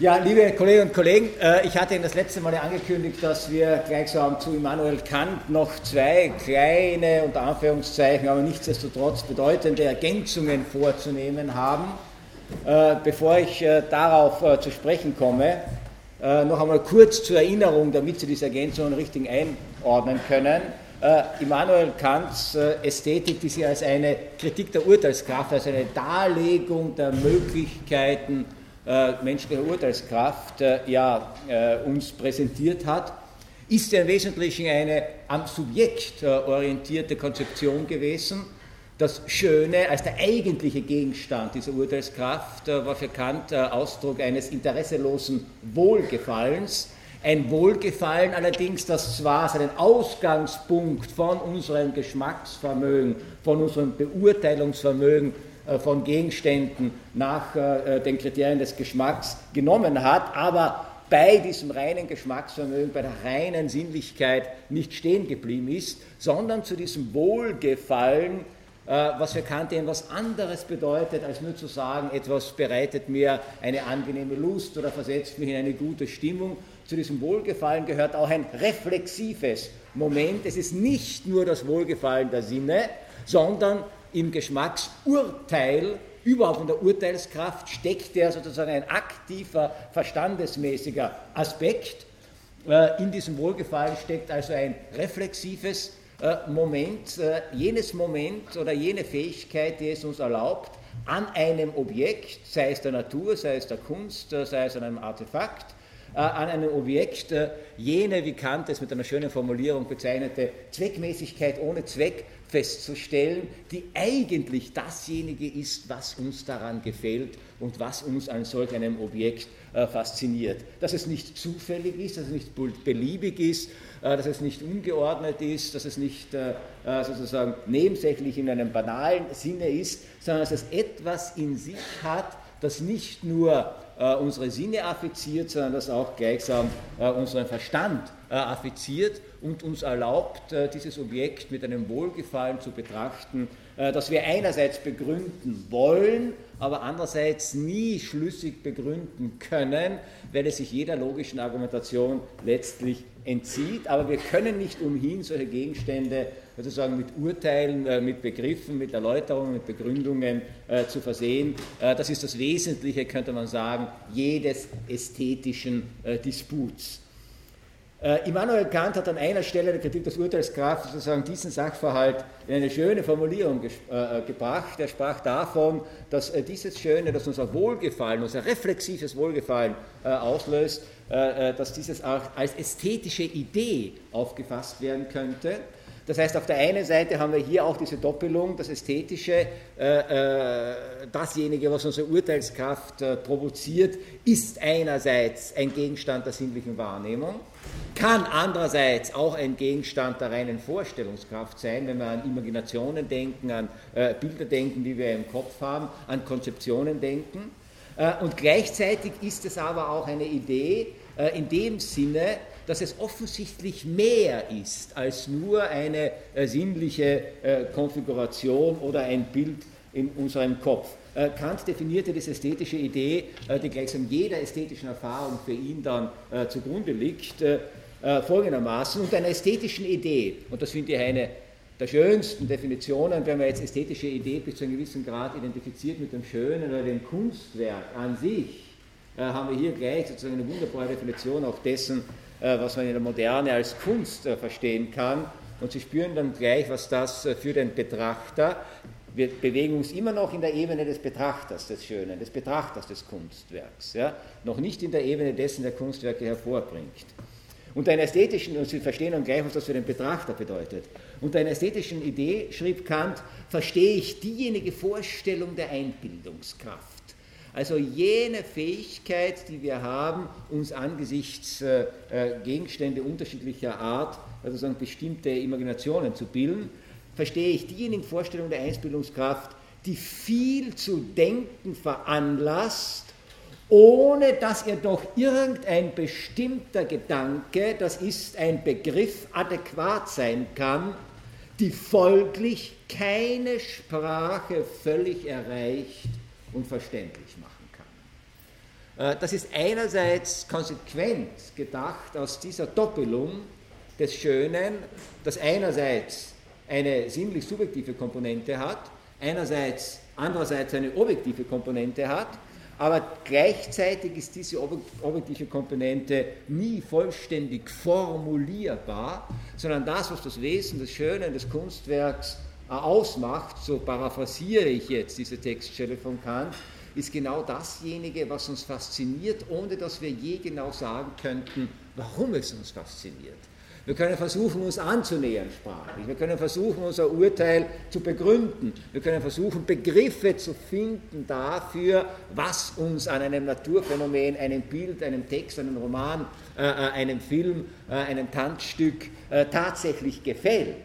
Ja, liebe Kolleginnen und Kollegen, äh, ich hatte Ihnen das letzte Mal angekündigt, dass wir gleichsam zu Immanuel Kant noch zwei kleine, unter Anführungszeichen, aber nichtsdestotrotz bedeutende Ergänzungen vorzunehmen haben. Äh, bevor ich äh, darauf zu sprechen komme, noch einmal kurz zur Erinnerung, damit Sie diese Ergänzungen richtig einordnen können. Immanuel Kants Ästhetik, die Sie als eine Kritik der Urteilskraft, als eine Darlegung der Möglichkeiten äh, menschliche Urteilskraft äh, ja, äh, uns präsentiert hat, ist ja im Wesentlichen eine am Subjekt orientierte Konzeption gewesen. Das Schöne als der eigentliche Gegenstand dieser Urteilskraft war für Kant Ausdruck eines interesselosen Wohlgefallens. Ein Wohlgefallen allerdings, das zwar seinen Ausgangspunkt von unserem Geschmacksvermögen, von unserem Beurteilungsvermögen von Gegenständen nach äh, den Kriterien des Geschmacks genommen hat, aber bei diesem reinen Geschmacksvermögen, bei der reinen Sinnlichkeit nicht stehen geblieben ist, sondern zu diesem Wohlgefallen, äh, was für Kant etwas anderes bedeutet, als nur zu sagen, etwas bereitet mir eine angenehme Lust oder versetzt mich in eine gute Stimmung. Zu diesem Wohlgefallen gehört auch ein reflexives Moment. Es ist nicht nur das Wohlgefallen der Sinne, sondern im Geschmacksurteil, überhaupt in der Urteilskraft, steckt der sozusagen ein aktiver, verstandesmäßiger Aspekt. Äh, in diesem Wohlgefallen steckt also ein reflexives äh, Moment, äh, jenes Moment oder jene Fähigkeit, die es uns erlaubt, an einem Objekt, sei es der Natur, sei es der Kunst, sei es an einem Artefakt, an einem Objekt jene, wie Kant es mit einer schönen Formulierung bezeichnete, Zweckmäßigkeit ohne Zweck festzustellen, die eigentlich dasjenige ist, was uns daran gefällt und was uns an solch einem Objekt äh, fasziniert. Dass es nicht zufällig ist, dass es nicht beliebig ist, äh, dass es nicht ungeordnet ist, dass es nicht äh, äh sozusagen nebensächlich in einem banalen Sinne ist, sondern dass es etwas in sich hat, das nicht nur äh, unsere Sinne affiziert, sondern das auch gleichsam äh, unseren Verstand äh, affiziert und uns erlaubt, äh, dieses Objekt mit einem Wohlgefallen zu betrachten, äh, das wir einerseits begründen wollen, aber andererseits nie schlüssig begründen können, weil es sich jeder logischen Argumentation letztlich entzieht. Aber wir können nicht umhin, solche Gegenstände sozusagen mit Urteilen, mit Begriffen, mit Erläuterungen, mit Begründungen zu versehen. Das ist das Wesentliche, könnte man sagen, jedes ästhetischen Disputs. Äh, Immanuel Kant hat an einer Stelle der Kritik des Urteilskraft sozusagen diesen Sachverhalt in eine schöne Formulierung äh, gebracht. Er sprach davon, dass äh, dieses Schöne, das unser Wohlgefallen, unser reflexives Wohlgefallen äh, auslöst, äh, äh, dass dieses auch als ästhetische Idee aufgefasst werden könnte. Das heißt, auf der einen Seite haben wir hier auch diese Doppelung, das Ästhetische, äh, äh, dasjenige, was unsere Urteilskraft äh, provoziert, ist einerseits ein Gegenstand der sinnlichen Wahrnehmung, kann andererseits auch ein Gegenstand der reinen Vorstellungskraft sein, wenn wir an Imaginationen denken, an äh, Bilder denken, die wir im Kopf haben, an Konzeptionen denken. Äh, und gleichzeitig ist es aber auch eine Idee äh, in dem Sinne, dass es offensichtlich mehr ist als nur eine äh, sinnliche Konfiguration oder ein Bild in unserem Kopf. Kant definierte diese ästhetische Idee, die gleichsam jeder ästhetischen Erfahrung für ihn dann zugrunde liegt, folgendermaßen, unter einer ästhetischen Idee, und das finde ich eine der schönsten Definitionen, wenn man jetzt ästhetische Idee bis zu einem gewissen Grad identifiziert mit dem Schönen oder dem Kunstwerk an sich, haben wir hier gleich sozusagen eine wunderbare Definition auch dessen, äh, was man in der Moderne als Kunst äh, verstehen kann. Und Sie spüren dann gleich, was das äh, für den Betrachter, wir bewegen uns immer noch in der Ebene des Betrachters des Schönen, des Betrachters des Kunstwerks, ja? noch nicht in der Ebene dessen, der Kunstwerke hervorbringt. Unter einer ästhetischen, und Sie verstehen dann gleich, was das für den Betrachter bedeutet, unter einer ästhetischen Idee, schrieb Kant, verstehe ich diejenige Vorstellung der Einbildungskraft. Also jene Fähigkeit, die wir haben, uns angesichts äh, äh Gegenstände unterschiedlicher Art, also sagen bestimmte Imaginationen zu bilden, verstehe ich diejenigen Vorstellungen der Einbildungskraft, die viel zu denken veranlasst, ohne dass ihr doch irgendein bestimmter Gedanke, das ist ein Begriff, adäquat sein kann, die folglich keine Sprache völlig erreicht und verständlich macht. Äh, das ist einerseits konsequent gedacht aus dieser Doppelung des Schönen, das einerseits eine sinnlich subjektive Komponente hat, einerseits andererseits eine objektive Komponente hat, aber gleichzeitig ist diese objektive Komponente nie vollständig formulierbar, sondern das, was das Wesen des Schönen des Kunstwerks äh, ausmacht, so paraphrasiere ich jetzt diese Textstelle von Kant, ist genau dasjenige, was uns fasziniert, ohne dass wir je genau sagen könnten, warum es uns fasziniert. Wir können versuchen, uns anzunähern sprachlich. Wir können versuchen, unser Urteil zu begründen. Wir können versuchen, Begriffe zu finden dafür, was uns an einem Naturphänomen, einem Bild, einem Text, einem Roman, äh, äh einem Film, äh, einem Tanzstück äh, tatsächlich gefällt.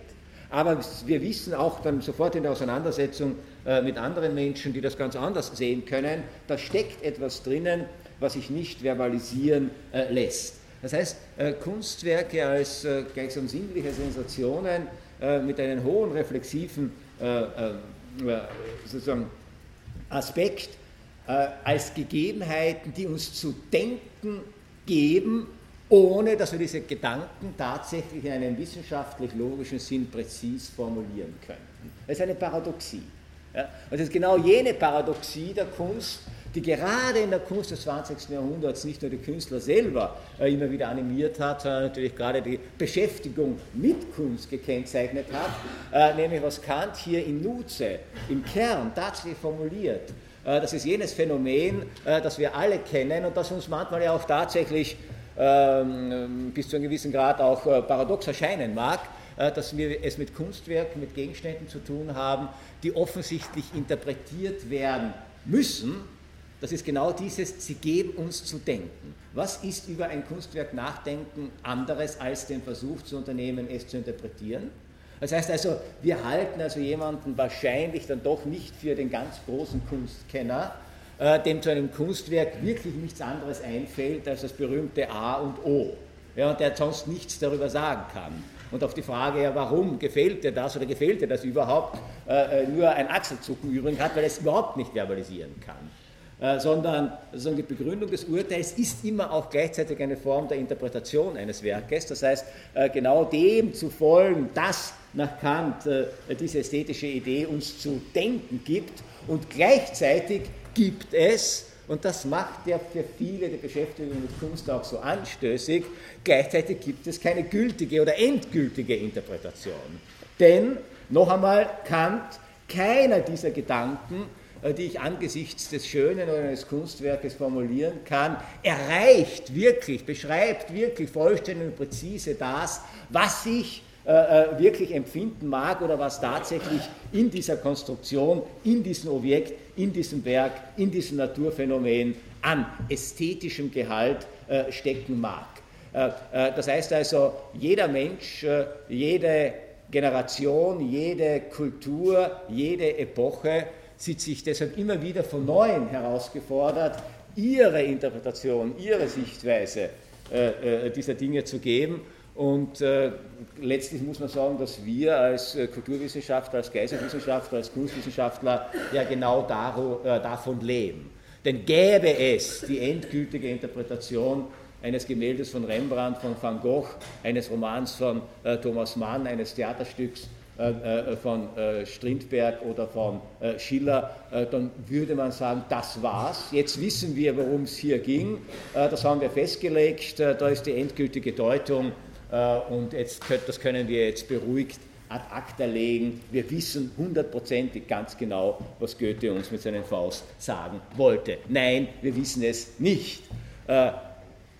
Aber wir wissen auch dann sofort in der Auseinandersetzung äh, mit anderen Menschen, die das ganz anders sehen können, da steckt etwas drinnen, was sich nicht verbalisieren äh, lässt. Das heißt, äh, Kunstwerke als äh, gleichsam sinnliche Sensationen äh, mit einem hohen reflexiven sozusagen Aspekt als Gegebenheiten, die uns zu denken geben, ohne dass wir diese Gedanken tatsächlich in einem wissenschaftlich-logischen Sinn präzis formulieren können. Das ist eine Paradoxie. Ja? Und das ist genau jene Paradoxie der Kunst, die gerade in der Kunst des 20. Jahrhunderts nicht nur die Künstler selber äh, immer wieder animiert hat, sondern natürlich gerade die Beschäftigung mit Kunst gekennzeichnet hat, äh, nämlich was Kant hier in Nutze, im Kern tatsächlich formuliert. Äh, das ist jenes Phänomen, das wir alle kennen und das uns manchmal ja auch tatsächlich ähm, bis zu einem gewissen Grad auch paradox erscheinen mag, dass wir es mit Kunstwerken, mit Gegenständen zu tun haben, die offensichtlich interpretiert werden müssen, das ist genau dieses, sie geben uns zu denken. Was ist über ein Kunstwerk nachdenken anderes als den Versuch zu unternehmen, es zu interpretieren? Das heißt also, wir halten also jemanden wahrscheinlich dann doch nicht für den ganz großen Kunstkenner, äh, dem zu einem Kunstwerk wirklich nichts anderes einfällt als das berühmte A und O, ja, und der sonst nichts darüber sagen kann. Und auf die Frage, ja, warum gefällt dir das oder gefällt dir das überhaupt, äh, äh nur ein Achselzucken übrig hat, weil er es überhaupt nicht verbalisieren kann. Äh, sondern also die Begründung des Urteils ist immer auch gleichzeitig eine Form der Interpretation eines Werkes. Das heißt, äh, genau dem zu folgen, dass nach Kant äh, diese ästhetische Idee uns zu denken gibt und gleichzeitig gibt es, und das macht ja für viele die Beschäftigung mit Kunst auch so anstößig, gleichzeitig gibt es keine gültige oder endgültige Interpretation. Denn, noch einmal, Kant, keiner dieser Gedanken die ich angesichts des Schönen oder eines Kunstwerkes formulieren kann, erreicht wirklich, beschreibt wirklich vollständig und präzise das, was ich äh, äh, wirklich empfinden mag oder was tatsächlich in dieser Konstruktion, in diesem Objekt, in diesem Werk, in diesem Naturphänomen an ästhetischem Gehalt äh, stecken mag. Äh, äh das heißt also, jeder Mensch, jede Generation, jede Kultur, jede Epoche sieht sich deshalb immer wieder von Neuem herausgefordert, ihre Interpretation, ihre Sichtweise äh, äh, dieser Dinge zu geben. Und äh, letztlich muss man sagen, dass wir als äh, Kulturwissenschaftler, als Geisteswissenschaftler, als Kunstwissenschaftler ja genau daro, äh, davon leben. Denn gäbe es die endgültige Interpretation eines Gemäldes von Rembrandt, von Van Gogh, eines Romans von äh, Thomas Mann, eines Theaterstücks von äh, Strindberg oder von Schiller, dann würde man sagen, das war's. Jetzt wissen wir, worum es hier ging. Das haben wir festgelegt. Da ist die endgültige Deutung und jetzt, das können wir jetzt beruhigt ad acta legen. Wir wissen hundertprozentig ganz genau, was Goethe uns mit seinen Faust sagen wollte. Nein, wir wissen es nicht.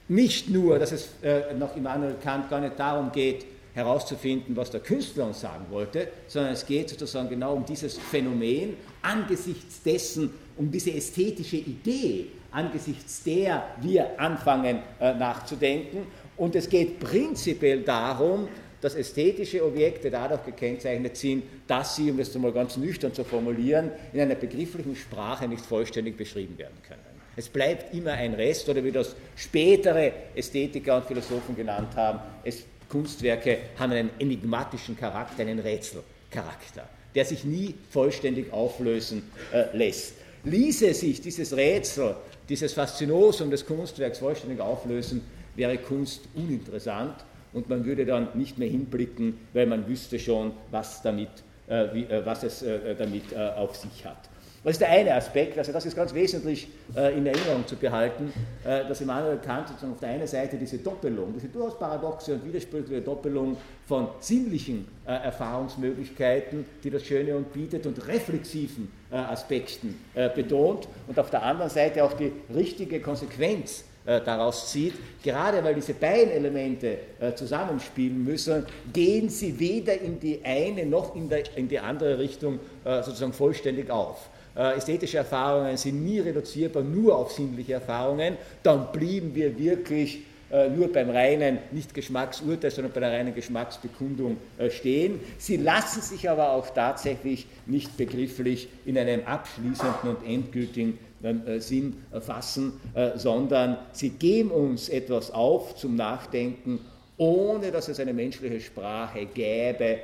Nicht nur, dass es nach Immanuel Kant gar nicht darum geht, herauszufinden, was der Künstler uns sagen wollte, sondern es geht sozusagen genau um dieses Phänomen, angesichts dessen, um diese ästhetische Idee, angesichts der wir anfangen äh, nachzudenken. Und es geht prinzipiell darum, dass ästhetische Objekte dadurch gekennzeichnet sind, dass sie, um das einmal ganz nüchtern zu formulieren, in einer begrifflichen Sprache nicht vollständig beschrieben werden können. Es bleibt immer ein Rest, oder wie das spätere Ästhetiker und Philosophen genannt haben, es Kunstwerke haben einen enigmatischen Charakter, einen Rätselcharakter, der sich nie vollständig auflösen äh, lässt. Ließe sich dieses Rätsel dieses Faszinosum des Kunstwerks vollständig auflösen, wäre Kunst uninteressant und man würde dann nicht mehr hinblicken, weil man wüsste schon, was, damit, äh, wie, äh, was es äh, damit äh, auf sich hat. Das ist der eine Aspekt, also das ist ganz wesentlich äh, in Erinnerung zu behalten, äh, dass Immanuel Kant sozusagen auf der einen Seite diese Doppelung, diese durchaus paradoxe und widersprüchliche Doppelung von sinnlichen äh, Erfahrungsmöglichkeiten, die das Schöne und bietet, und reflexiven äh, Aspekten äh, betont und auf der anderen Seite auch die richtige Konsequenz äh, daraus zieht. Gerade weil diese beiden Elemente zusammenspielen müssen, gehen sie weder in die eine noch in, die andere Richtung sozusagen vollständig auf. Äh, ästhetische Erfahrungen sind nie reduzierbar nur auf sinnliche Erfahrungen, dann blieben wir wirklich äh, nur beim reinen, nicht Geschmacksurteil, sondern bei der reinen Geschmacksbekundung äh, stehen. Sie lassen sich aber auch tatsächlich nicht begrifflich in einem abschließenden und endgültigen ähm, Sinn fassen, sondern sie geben uns etwas auf zum Nachdenken, ohne dass es eine menschliche Sprache gäbe,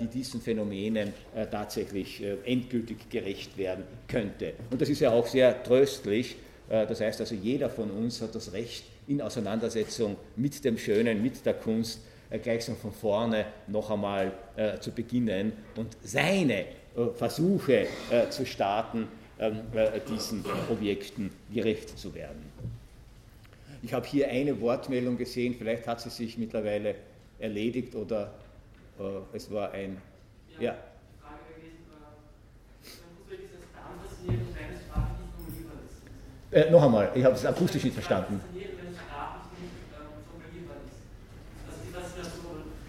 die diesen Phänomenen äh, tatsächlich äh, endgültig gerecht werden könnte. Und das ist ja auch sehr tröstlich. Das heißt also, jeder von uns hat das Recht, in Auseinandersetzung mit dem Schönen, mit der Kunst, gleichsam von vorne noch einmal zu beginnen und seine Versuche zu starten, ähm, diesen Objekten gerecht zu werden. Ich habe hier eine Wortmeldung gesehen, vielleicht hat sie sich mittlerweile erledigt oder äh, es war ein. Ja. Äh, noch einmal, ich habe es akustisch nicht verstanden.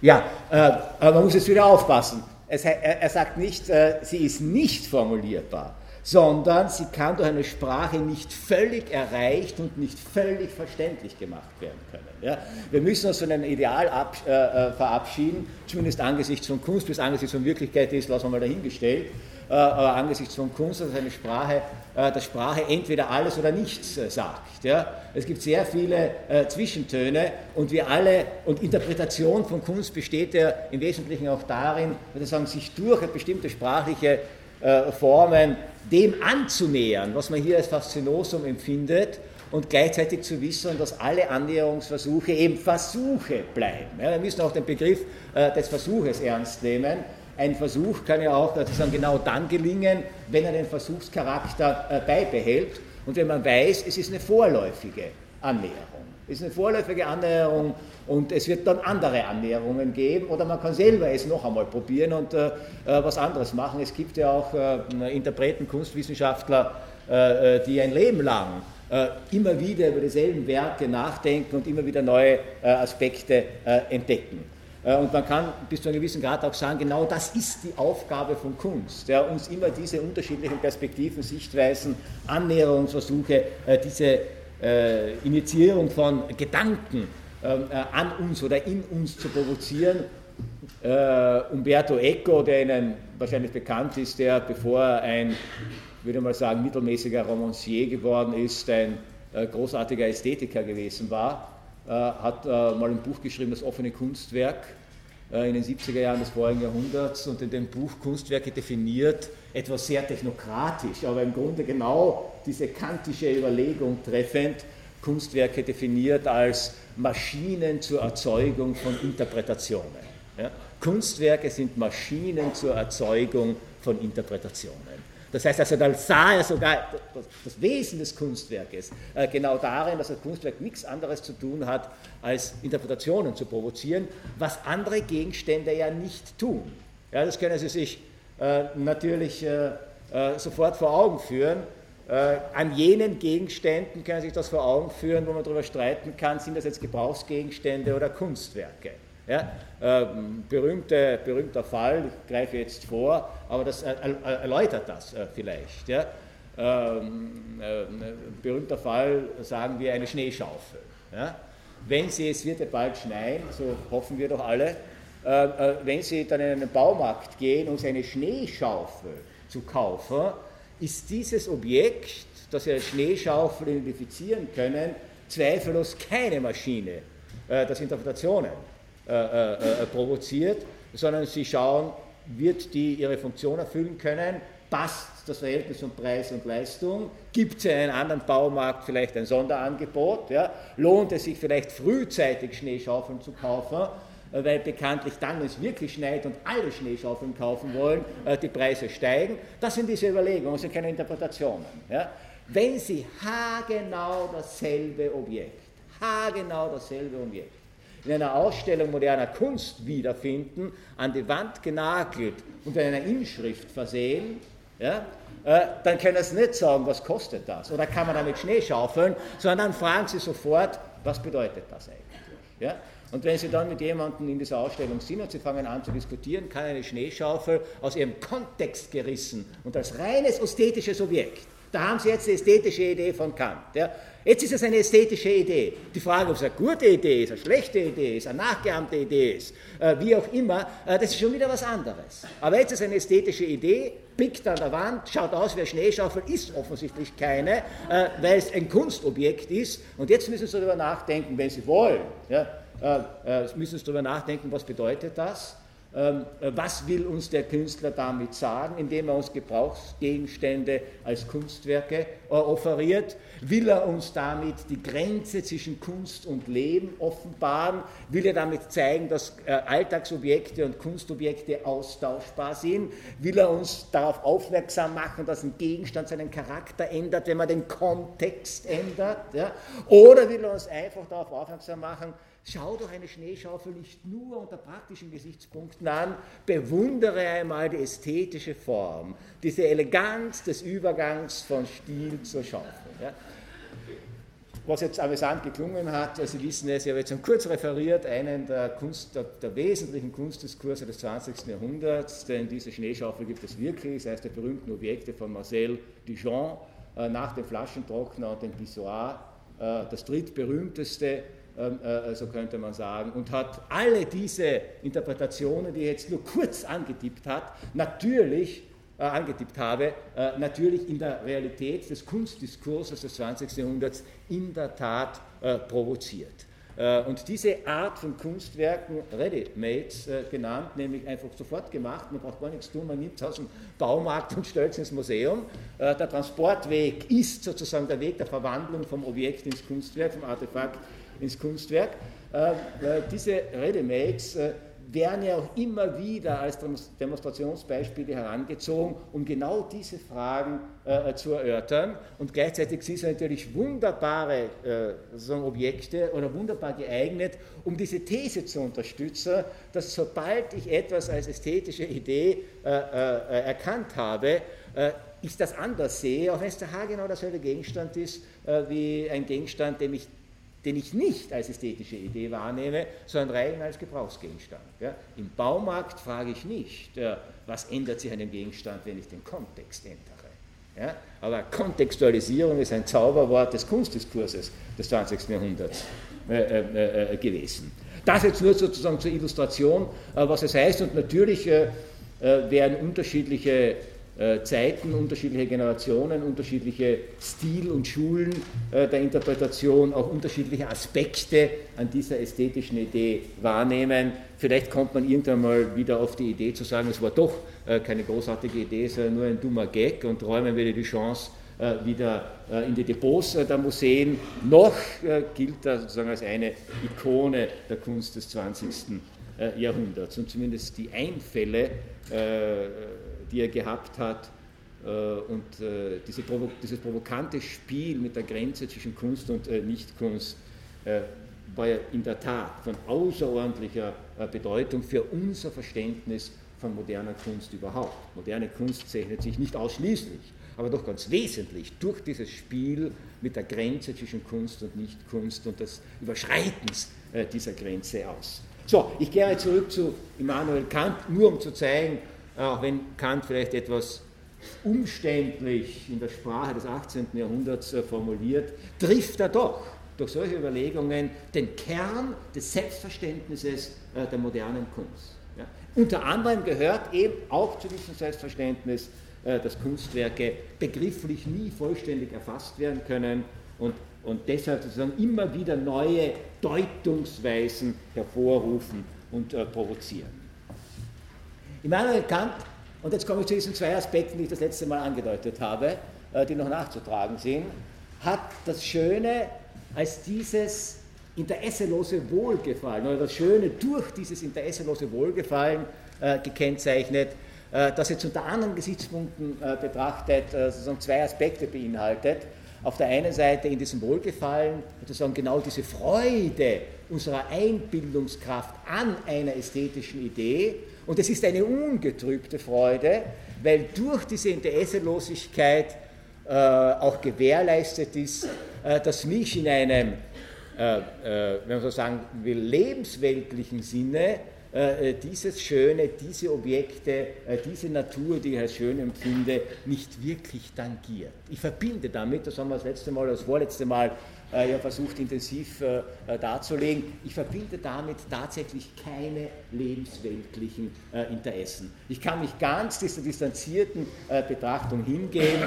Ja, äh, aber man muss jetzt wieder aufpassen. Es, er, er, sagt nicht, äh, sie ist nicht formulierbar sondern sie kann durch eine Sprache nicht völlig erreicht und nicht völlig verständlich gemacht werden können. Ja? Wir müssen uns von einem Ideal ab, äh, äh, verabschieden, zumindest angesichts von Kunst, bis angesichts von Wirklichkeit ist, lassen wir mal dahingestellt, äh, aber angesichts von Kunst, dass eine Sprache, äh, dass Sprache entweder alles oder nichts äh, sagt. Ja? Es gibt sehr viele äh, Zwischentöne und wir alle, und Interpretation von Kunst besteht ja im Wesentlichen auch darin, sagen, sich durch eine bestimmte sprachliche Formen dem anzunähern, was man hier als Faszinosum empfindet, und gleichzeitig zu wissen, dass alle Annäherungsversuche eben Versuche bleiben. Ja, wir müssen auch den Begriff äh, des Versuches ernst nehmen. Ein Versuch kann ja auch sozusagen genau dann gelingen, wenn er den Versuchscharakter äh, beibehält und wenn man weiß, es ist eine vorläufige Annäherung. Ist eine vorläufige Annäherung und es wird dann andere Annäherungen geben oder man kann selber es noch einmal probieren und äh, äh was anderes machen. Es gibt ja auch äh, Interpreten, Kunstwissenschaftler, äh, äh die ein Leben lang äh, immer wieder über dieselben Werke nachdenken und immer wieder neue Aspekte entdecken. Und man kann bis zu einem gewissen Grad auch sagen, genau das ist die Aufgabe von Kunst, ja, uns immer diese unterschiedlichen Perspektiven, Sichtweisen, Annäherungsversuche, diese äh, Initiierung von Gedanken ähm, äh, an uns oder in uns zu provozieren. Äh, Umberto Eco, der Ihnen wahrscheinlich bekannt ist, der bevor er ein, würde mal sagen, mittelmäßiger Romancier geworden ist, ein äh, großartiger Ästhetiker gewesen war, äh, hat äh, mal ein Buch geschrieben, das offene Kunstwerk in den 70er Jahren des vorigen Jahrhunderts und in dem Buch Kunstwerke definiert, etwas sehr technokratisch, aber im Grunde genau diese kantische Überlegung treffend, Kunstwerke definiert als Maschinen zur Erzeugung von Interpretationen. Ja? Kunstwerke sind Maschinen zur Erzeugung von Interpretationen. Das heißt also, da sah er sogar das Wesen des Kunstwerkes äh, genau darin, dass das Kunstwerk nichts anderes zu tun hat, als Interpretationen zu provozieren, was andere Gegenstände ja nicht tun. Ja, das können Sie sich natürlich äh, äh, sofort vor Augen führen. An jenen Gegenständen können Sie sich das vor Augen führen, wo man darüber streiten kann, sind das jetzt Gebrauchsgegenstände oder Kunstwerke. Ja, äh, berühmte, berühmter Fall, ich greife jetzt vor, aber das erläutert das äh, vielleicht. Ja. Ähm, äh, berühmter Fall, sagen wir, eine Schneeschaufel. Ja. Wenn Sie, es wird ja bald schneien, so hoffen wir doch alle, äh, äh, wenn Sie dann in einen Baumarkt gehen, um eine Schneeschaufel zu kaufen, ist dieses Objekt, das Sie als Schneeschaufel identifizieren können, zweifellos keine Maschine, äh, das Interpretationen provoziert, sondern Sie schauen, wird die ihre Funktion erfüllen können, passt das Verhältnis von Preis und Leistung, gibt es in einem anderen Baumarkt vielleicht ein Sonderangebot, ja? lohnt es sich vielleicht frühzeitig Schneeschaufeln zu kaufen, äh, weil bekanntlich dann, wenn es wirklich schneit und alle Schneeschaufeln kaufen wollen, äh, die Preise steigen. Das sind diese Überlegungen, das sind keine Interpretationen. Ja? Wenn Sie haargenau dasselbe Objekt, haargenau dasselbe Objekt, in einer Ausstellung moderner Kunst wiederfinden, an die Wand genagelt und mit einer Inschrift versehen, ja, äh, dann können Sie nicht sagen, was kostet das oder kann man damit Schnee schaufeln, sondern dann fragen Sie sofort, was bedeutet das eigentlich. Ja? Und wenn Sie dann mit jemandem in dieser Ausstellung sind und Sie fangen an zu diskutieren, kann eine Schneeschaufel aus ihrem Kontext gerissen und als reines ästhetisches Objekt da haben Sie jetzt die ästhetische Idee von Kant. Ja. Jetzt ist es eine ästhetische Idee. Die Frage, ob es eine gute Idee ist, eine schlechte Idee ist, eine nachgeahmte Idee ist, äh, wie auch immer, äh, das ist schon wieder was anderes. Aber jetzt ist es eine ästhetische Idee, pickt an der Wand, schaut aus wie eine Schneeschaufel, ist offensichtlich keine, äh, weil es ein Kunstobjekt ist. Und jetzt müssen Sie darüber nachdenken, wenn Sie wollen, ja, äh, äh, müssen Sie darüber nachdenken, was bedeutet das? Ähm, was will uns der Künstler damit sagen, indem er uns Gebrauchsgegenstände als Kunstwerke äh, offeriert? Will er uns damit die Grenze zwischen Kunst und Leben offenbaren? Will er damit zeigen, dass äh, Alltagsobjekte und Kunstobjekte austauschbar sind? Will er uns darauf aufmerksam machen, dass ein Gegenstand seinen Charakter ändert, wenn man den Kontext ändert? Oder will er uns einfach darauf aufmerksam machen, Schau doch eine Schneeschaufel nicht nur unter praktischen Gesichtspunkten an, bewundere einmal die ästhetische Form, diese Eleganz des Übergangs von Stil zur Schaufel. Ja. Was jetzt amüsant geklungen hat, Sie wissen es, ich habe jetzt kurz referiert, einen der, Kunst, der, der wesentlichen Kunstdiskurse des 20. Jahrhunderts, denn diese Schneeschaufel gibt es wirklich, sei es der berühmten Objekte von Marcel Duchamp, äh, nach dem Flaschentrockner und dem Pissoir, äh, das drittberühmteste so könnte man sagen, und hat alle diese Interpretationen, die ich jetzt nur kurz angetippt hat, natürlich äh, angetippt habe, äh, natürlich in der Realität des Kunstdiskurses des 20. Jahrhunderts in der Tat äh, provoziert. Äh, und diese Art von Kunstwerken, Ready-Mades äh, genannt, nämlich einfach sofort gemacht, man braucht gar nichts tun, man nimmt es aus dem Baumarkt und stellt es ins Museum. Der Transportweg ist sozusagen der Weg der Verwandlung vom Objekt ins Kunstwerk, vom Artefakt ins Kunstwerk. Äh, äh, diese Redemakes äh, werden ja auch immer wieder als Demonstrationsbeispiele herangezogen, um genau diese Fragen äh, zu erörtern. Und gleichzeitig sind sie natürlich wunderbare äh, Objekte oder wunderbar geeignet, um diese These zu unterstützen, dass sobald ich etwas als ästhetische Idee äh, erkannt habe, ich das anders sehe, auch wenn es Haar genau derselbe Gegenstand ist, wie ein Gegenstand, dem ich den ich nicht als ästhetische Idee wahrnehme, sondern rein als Gebrauchsgegenstand. Ja. Im Baumarkt frage ich nicht, äh, was ändert sich an dem Gegenstand, wenn ich den Kontext ändere. Ja. Aber Kontextualisierung ist ein Zauberwort des Kunstdiskurses des 20. Jahrhunderts äh, äh, äh, gewesen. Das jetzt nur sozusagen zur Illustration, äh, was es heißt. Und natürlich äh, werden unterschiedliche äh, Zeiten, unterschiedliche Generationen, unterschiedliche Stil und Schulen äh, der Interpretation, auch unterschiedliche Aspekte an dieser ästhetischen Idee wahrnehmen. Vielleicht kommt man irgendwann mal wieder auf die Idee zu sagen, es war doch äh, keine großartige Idee, sondern nur ein dummer Gag und räumen wir die Chance wieder in die Depots der Museen. Noch gilt er sozusagen als eine Ikone der Kunst des 20. Jahrhunderts und zumindest die Einfälle die er gehabt hat. Äh, und äh, diese Provo dieses provokante Spiel mit der Grenze zwischen Kunst und äh, Nichtkunst war ja in der Tat von außerordentlicher Bedeutung für unser Verständnis von moderner Kunst überhaupt. Moderne Kunst zeichnet sich nicht ausschließlich, aber doch ganz wesentlich durch dieses Spiel mit der Grenze zwischen Kunst und Nichtkunst und des Überschreitens dieser Grenze aus. So, ich kehre zurück zu Immanuel Kant, nur um zu zeigen, auch wenn Kant vielleicht etwas umständlich in der Sprache des 18. Jahrhunderts äh, formuliert, trifft er doch durch solche Überlegungen den Kern des Selbstverständnisses äh, der modernen Kunst. Ja. Unter anderem gehört eben auch zu diesem Selbstverständnis, äh, dass Kunstwerke begrifflich nie vollständig erfasst werden können und, und deshalb sozusagen immer wieder neue Deutungsweisen hervorrufen und provozieren. Immanuel Kant Und jetzt komme ich zu diesen zwei Aspekten, die ich das letzte Mal angedeutet habe, äh, die noch nachzutragen sind. Hat das Schöne als dieses interesselose Wohlgefallen oder das Schöne durch dieses interesselose Wohlgefallen äh, gekennzeichnet, äh, das jetzt unter anderen Gesichtspunkten äh, betrachtet äh, sozusagen zwei Aspekte beinhaltet. Auf der einen Seite in diesem Wohlgefallen sozusagen genau diese Freude unserer Einbildungskraft an einer ästhetischen Idee und es ist eine ungetrübte Freude, weil durch diese Interesselosigkeit äh, auch gewährleistet ist, äh, dass mich in einem, äh, wenn man so sagen will, lebensweltlichen Sinne äh, äh, dieses Schöne, diese Objekte, äh, diese Natur, die ich als schön empfinde, nicht wirklich tangiert. Ich verbinde damit, das haben wir das letzte Mal, das vorletzte Mal ja versucht intensiv darzulegen, ich verbinde damit tatsächlich keine lebensweltlichen Interessen. Ich kann mich ganz dieser distanzierten Betrachtung hingehen.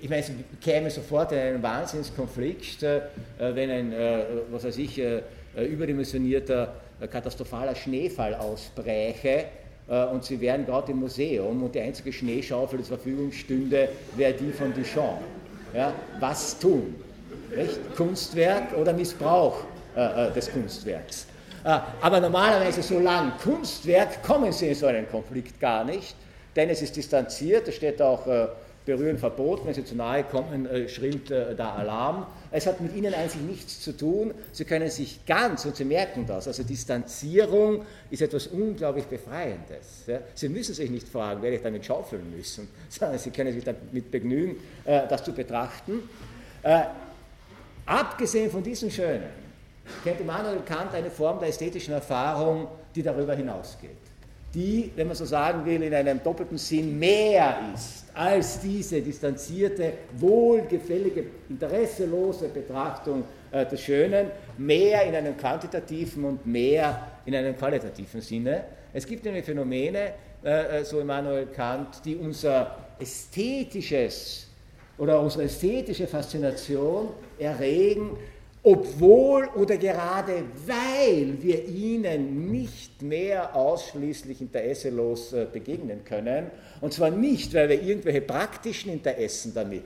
ich meine, es käme sofort in einen Wahnsinnskonflikt, wenn ein, was weiß ich, überdimensionierter katastrophaler Schneefall ausbräche äh, und sie wären gerade im Museum und die einzige Schneeschaufel, die zur Verfügung stünde, wäre die von Duchamp. Ja, was tun? Nicht? Kunstwerk oder Missbrauch äh, äh des Kunstwerks? Äh, aber normalerweise, solange Kunstwerk, kommen Sie in so einen Konflikt gar nicht, denn es ist distanziert, es steht auch äh, Berühren verboten, wenn Sie zu nahe kommen, äh, schrillt äh, der Alarm. Es hat mit Ihnen eigentlich nichts zu tun. Sie können sich ganz, und Sie merken das, also Distanzierung ist etwas unglaublich Befreiendes. Sie müssen sich nicht fragen, werde ich damit schaufeln müssen, sondern Sie können sich damit begnügen, das zu betrachten. Abgesehen von diesen Schönen kennt Immanuel Kant eine Form der ästhetischen Erfahrung, die darüber hinausgeht. Die, wenn man so sagen will, in einem doppelten Sinn mehr ist als diese distanzierte, wohlgefällige, interesselose Betrachtung äh, des Schönen, mehr in einem quantitativen und mehr in einem qualitativen Sinne. Es gibt nämlich Phänomene, äh, äh so Immanuel Kant, die unser ästhetisches oder unsere ästhetische Faszination erregen, obwohl oder gerade weil wir ihnen nicht mehr ausschließlich interesselos äh, begegnen können, und zwar nicht, weil wir irgendwelche praktischen Interessen damit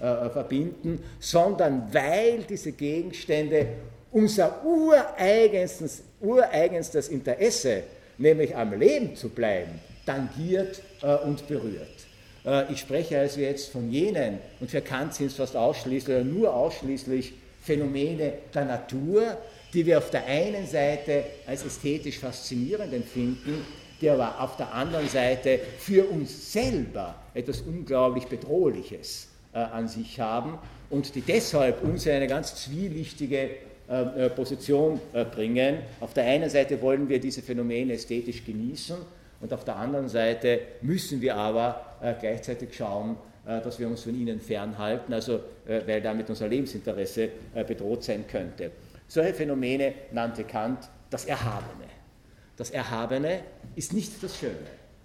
äh, verbinden, sondern weil diese Gegenstände unser ureigenstes, ureigenstes Interesse, nämlich am Leben zu bleiben, tangiert äh, und berührt. Äh, ich spreche also jetzt von jenen, und für Kant sind es fast ausschließlich oder nur ausschließlich Phänomene der Natur, die wir auf der einen Seite als ästhetisch faszinierend empfinden, die aber auf der anderen Seite für uns selber etwas unglaublich Bedrohliches äh, an sich haben und die deshalb uns in eine ganz zwielichtige äh, Position bringen. Auf der einen Seite wollen wir diese Phänomene ästhetisch genießen und auf der anderen Seite müssen wir aber äh, gleichzeitig schauen, äh, dass wir uns von ihnen fernhalten, also äh, weil damit unser Lebensinteresse äh, bedroht sein könnte. Solche Phänomene nannte Kant das Erhabene. Das Erhabene ist nicht das Schöne.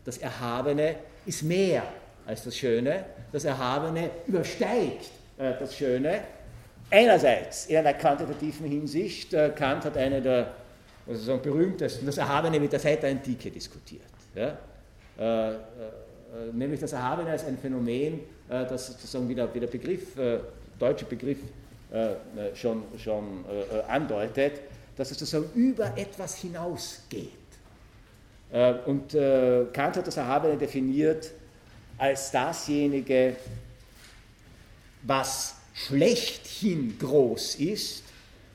Das Erhabene ist mehr als das Schöne. Das Erhabene übersteigt das Schöne. Einerseits in einer quantitativen Hinsicht, Kant hat eine der also berühmtesten, das Erhabene mit der Zeit der Antike diskutiert. Ja? Äh, nämlich das Erhabene als ein Phänomen, äh, das sozusagen wie der, Begriff, äh, deutsche Begriff schon, schon andeutet, dass es sozusagen über etwas hinausgeht. Und Kant hat das Erhabene definiert als dasjenige, was schlechthin groß ist,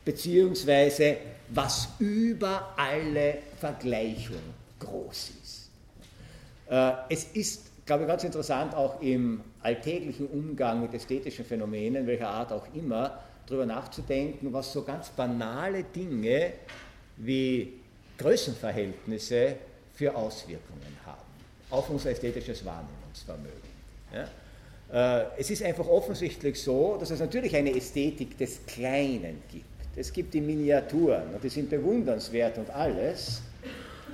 beziehungsweise was über alle Vergleichung groß ist. Äh, es ist, glaube ich, ganz interessant, auch im alltäglichen Umgang mit ästhetischen Phänomenen, welcher Art auch immer, darüber nachzudenken, was so ganz banale Dinge wie Größenverhältnisse für Auswirkungen haben auf unser ästhetisches Wahrnehmungsvermögen. Ja? Äh, es ist einfach offensichtlich so, dass es natürlich eine Ästhetik des Kleinen gibt. Es gibt die Miniaturen und die sind bewundernswert und alles,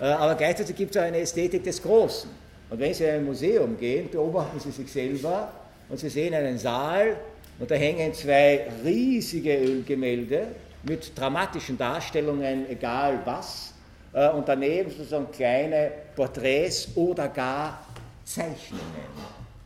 äh, aber gleichzeitig gibt es auch eine Ästhetik des Großen. Und wenn Sie in ein Museum gehen, beobachten Sie sich selber und Sie sehen einen Saal und da hängen zwei riesige Ölgemälde mit dramatischen Darstellungen, egal was. äh, und daneben sozusagen kleine Porträts oder gar Zeichnungen.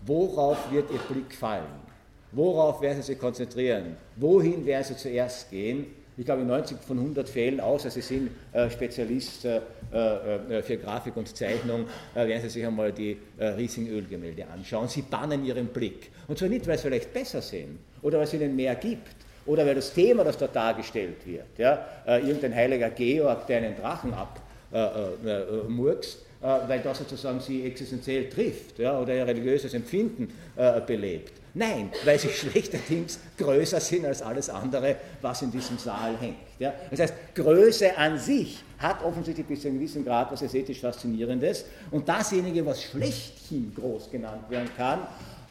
Worauf wird Ihr Blick fallen? Worauf werden Sie sich konzentrieren? Wohin werden Sie zuerst gehen? Ich glaube, in 90 von 100 Fällen, außer Sie sind äh, Spezialist äh, äh, für Grafik und Zeichnung, äh, werden Sie sich einmal die äh, riesigen Ölgemälde anschauen. Sie bannen Ihren Blick. Und zwar nicht, weil Sie vielleicht besser sind oder weil es Ihnen mehr gibt oder weil das Thema, das dort dargestellt wird, ja, äh, irgendein heiliger Georg, der einen Drachen abmurkst, weil das sozusagen Sie existenziell trifft ja, oder Ihr religiöses Empfinden belebt Nein, weil sie schlechterdings größer sind als alles andere, was in diesem Saal hängt. Ja? Das heißt, Größe an sich hat offensichtlich bis zu einem gewissen Grad was ästhetisch Faszinierendes. Und dasjenige, was schlechthin groß genannt werden kann,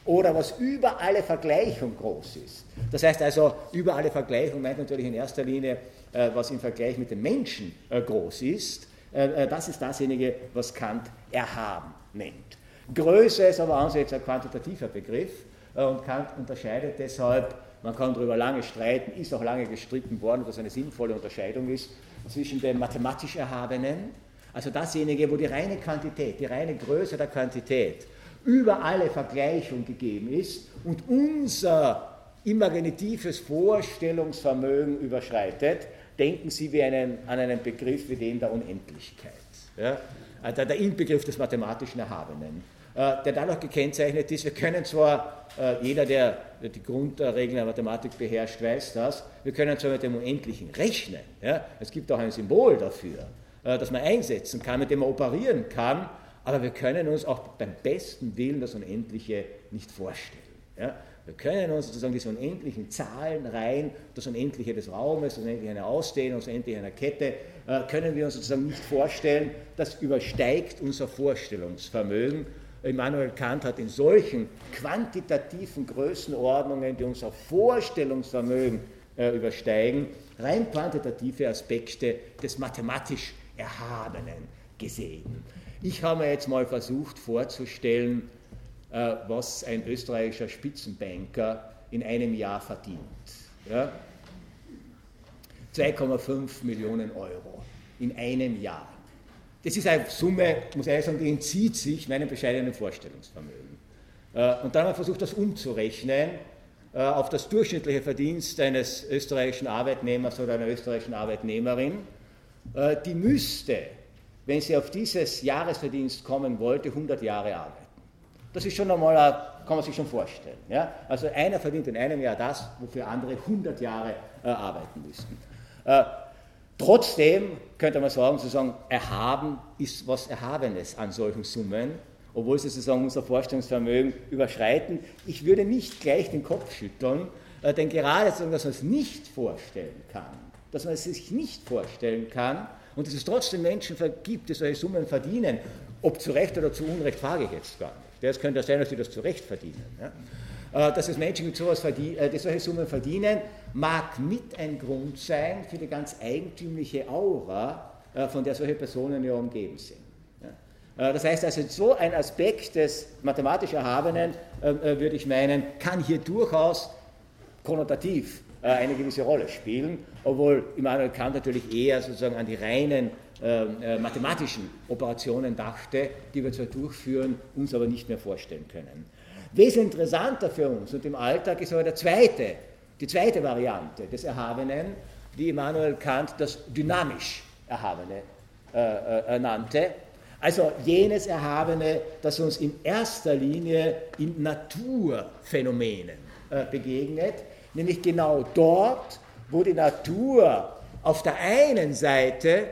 oder was über alle Vergleichung groß ist. Das heißt also, über alle Vergleichung meint natürlich in erster Linie, äh, was im Vergleich mit dem Menschen äh, groß ist. Äh, das ist dasjenige, was Kant erhaben nennt. Größe ist aber an sich ein quantitativer Begriff. Äh, und Kant unterscheidet deshalb, man kann darüber lange streiten, ist auch lange gestritten worden, ob das eine sinnvolle Unterscheidung ist, zwischen dem mathematisch Erhabenen, also dasjenige, wo die reine Quantität, die reine Größe der Quantität über alle Vergleichung gegeben ist und unser imaginatives Vorstellungsvermögen überschreitet, denken Sie wie einen, an einen Begriff wie den der Unendlichkeit. Ja? Also der Inbegriff des mathematischen Erhabenen. Äh, der dadurch gekennzeichnet ist, wir können zwar, äh, jeder, der die Grundregeln der Mathematik beherrscht, weiß das, wir können zwar mit dem Unendlichen rechnen, ja, es gibt auch ein Symbol dafür, äh, das man einsetzen kann, mit dem man operieren kann, aber wir können uns auch beim besten Willen das Unendliche nicht vorstellen. Ja. Wir können uns sozusagen diese unendlichen Zahlen rein, das Unendliche des Raumes, das Unendliche einer Ausdehnung, das Unendliche einer Kette, können wir uns sozusagen nicht vorstellen. Das übersteigt unser Vorstellungsvermögen Immanuel Kant hat in solchen quantitativen Größenordnungen, die unser Vorstellungsvermögen äh, übersteigen, rein quantitative Aspekte des mathematisch Erhabenen gesehen. Ich habe mir jetzt mal versucht vorzustellen, äh, was ein österreichischer Spitzenbanker in einem Jahr verdient. Ja? 2,5 Millionen Euro in einem Jahr. Das ist eine Summe, muss ich sagen, die entzieht sich meinem bescheidenen Vorstellungsvermögen. Äh, und dann haben wir versucht, das umzurechnen äh, auf das durchschnittliche Verdienst eines österreichischen Arbeitnehmers oder einer österreichischen Arbeitnehmerin. Äh, die müsste, wenn sie auf dieses Jahresverdienst kommen wollte, 100 Jahre arbeiten. Das ist schon einmal, kann man sich schon vorstellen. Ja? Also einer verdient in einem Jahr das, wofür andere 100 Jahre arbeiten müssten. Trotzdem könnte man sagen, sozusagen, erhaben ist was Erhabenes an solchen Summen, obwohl sie sozusagen unser Vorstellungsvermögen überschreiten. Ich würde nicht gleich den Kopf schütteln, äh, denn gerade sozusagen, dass man es nicht vorstellen kann, dass man es sich nicht vorstellen kann und dass es trotzdem Menschen gibt, die solche Summen verdienen, ob zu Recht oder zu Unrecht, frage ich jetzt gar nicht. Es könnte sein, dass sie das zu Recht verdienen. Ja? Äh, dass es Menschen gibt, sowas verdien, äh, die solche Summen verdienen, mag mit ein Grund sein für die ganz eigentümliche Aura, äh, von der solche Personen ja umgeben sind. Das heißt also, so ein Aspekt des mathematisch Erhabenen, würde ich meinen, kann hier durchaus konnotativ eine gewisse Rolle spielen, obwohl Immanuel Kant natürlich eher sozusagen an die reinen mathematischen Operationen dachte, die wir zwar durchführen, uns aber nicht mehr vorstellen können. Wesentlich interessanter für uns und im Alltag ist aber der zweite, die zweite Variante des Erhabenen, die Immanuel Kant das dynamisch Erhabene äh, äh, nannte. Also jenes Erhabene, das uns in erster Linie in Naturphänomenen äh, begegnet, nämlich genau dort, wo die Natur auf der einen Seite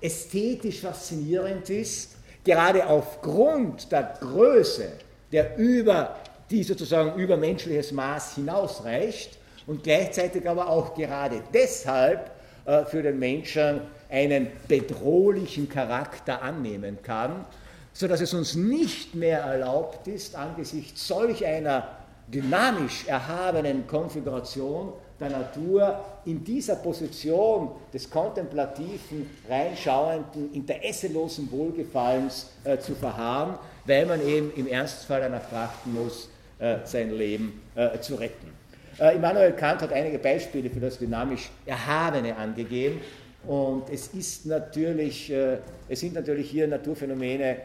ästhetisch faszinierend ist, gerade aufgrund der Größe der über die sozusagen über menschliches Maß hinausreicht und gleichzeitig aber auch gerade deshalb äh, für den Menschen einen bedrohlichen Charakter annehmen kann, sodass es uns nicht mehr erlaubt ist, angesichts solch einer dynamisch erhabenen Konfiguration der Natur in dieser Position des kontemplativen, reinschauenden, interesselosen Wohlgefallens äh, zu verharren, weil man eben im Ernstfall danach trachten muss, äh, sein Leben äh, zu retten. Äh, Immanuel Kant hat einige Beispiele für das dynamisch Erhabene angegeben. Und es, ist natürlich, es sind natürlich hier Naturphänomene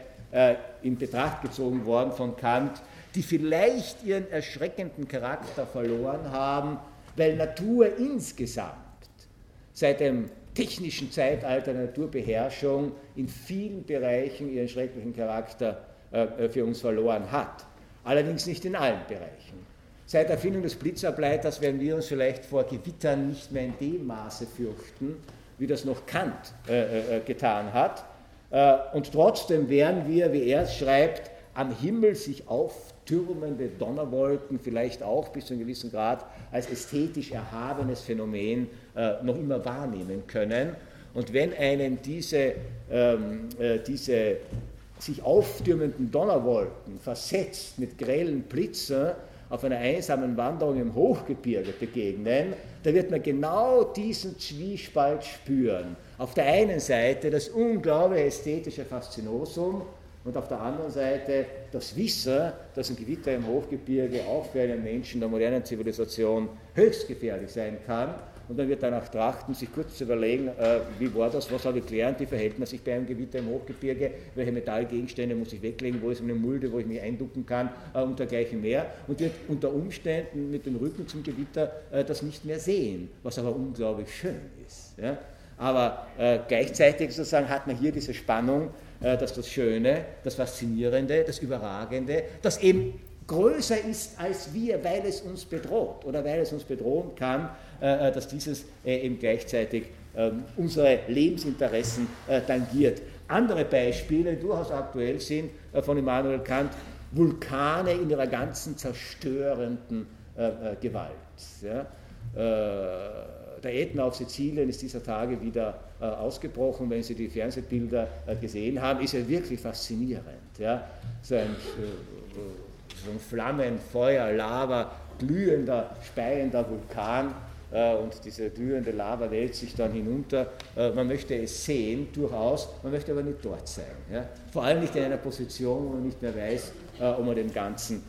in Betracht gezogen worden von Kant, die vielleicht ihren erschreckenden Charakter verloren haben, weil Natur insgesamt seit dem technischen Zeitalter der Naturbeherrschung in vielen Bereichen ihren schrecklichen Charakter äh, für uns verloren hat. Allerdings nicht in allen Bereichen. Seit Erfindung des Blitzableiters werden wir uns vielleicht vor Gewittern nicht mehr in dem Maße fürchten, wie das noch Kant äh, äh, äh, getan hat. Äh, und trotzdem werden wir, wie er es schreibt, am Himmel sich auftürmende Donnerwolken vielleicht auch bis zu einem gewissen Grad als ästhetisch erhabenes Phänomen äh, noch immer wahrnehmen können. Und wenn einem diese, ähm, äh, diese sich auftürmenden Donnerwolken versetzt mit grellen Blitzen, auf einer einsamen Wanderung im Hochgebirge begegnen, da wird man genau diesen Zwiespalt spüren. Auf der einen Seite das unglaubliche ästhetische Faszinosum und auf der anderen Seite das Wissen, dass ein Gewitter im Hochgebirge auch für einen Menschen der modernen Zivilisation höchst gefährlich sein kann und dann wird danach trachten, sich kurz zu überlegen, äh, wie war das, was habe ich gelernt, wie verhält man sich bei einem Gewitter im Hochgebirge, welche Metallgegenstände muss ich weglegen, wo ist eine Mulde, wo ich mich einducken kann äh, und dergleichen mehr und wird unter Umständen mit dem Rücken zum Gewitter äh, das nicht mehr sehen, was aber unglaublich schön ist. Ja? Aber äh, gleichzeitig sozusagen hat man hier diese Spannung, äh, dass das Schöne, das Faszinierende, das Überragende, das eben größer ist als wir, weil es uns bedroht oder weil es uns bedrohen kann, dass dieses äh, eben gleichzeitig ähm, unsere Lebensinteressen tangiert. Andere Beispiele, die durchaus aktuell sind, von Immanuel Kant, Vulkane in ihrer ganzen zerstörenden Gewalt. Der Ätna auf Sizilien ist dieser Tage wieder ausgebrochen. Wenn Sie die Fernsehbilder gesehen haben, ist er wirklich faszinierend. So ein, so ein Flammen, Feuer, Lava, glühender, speiender Vulkan äh, und diese glühende Lava wälzt sich dann hinunter. Äh, man möchte es sehen, durchaus, man möchte aber nicht dort sein. Vor allem nicht in einer Position, wo man nicht mehr weiß, äh, ob man dem Ganzen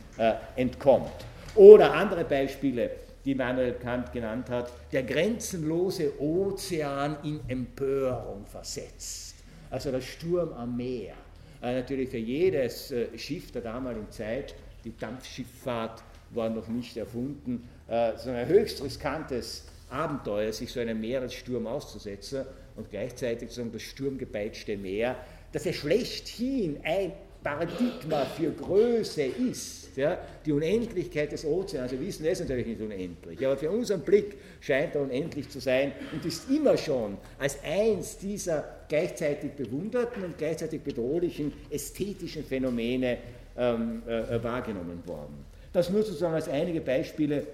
entkommt. Oder andere Beispiele, die Manuel Kant genannt hat, der grenzenlose Ozean in Empörung versetzt. Also der Sturm am Meer. Natürlich für jedes Schiff der damaligen Zeit, die Dampfschifffahrt war noch nicht erfunden, äh, so ein höchst riskantes Abenteuer, sich so einem Meeressturm auszusetzen und gleichzeitig so das sturmgepeitschte Meer, das ja schlechthin ein Paradigma für Größe ist. Ja, die Unendlichkeit des Ozeans, wir wissen, es ist natürlich nicht unendlich, aber für unseren Blick scheint er unendlich zu sein und ist immer schon als eins dieser gleichzeitig bewunderten und gleichzeitig bedrohlichen ästhetischen Phänomene ähm, äh, wahrgenommen worden. Das nur sozusagen als einige Beispiele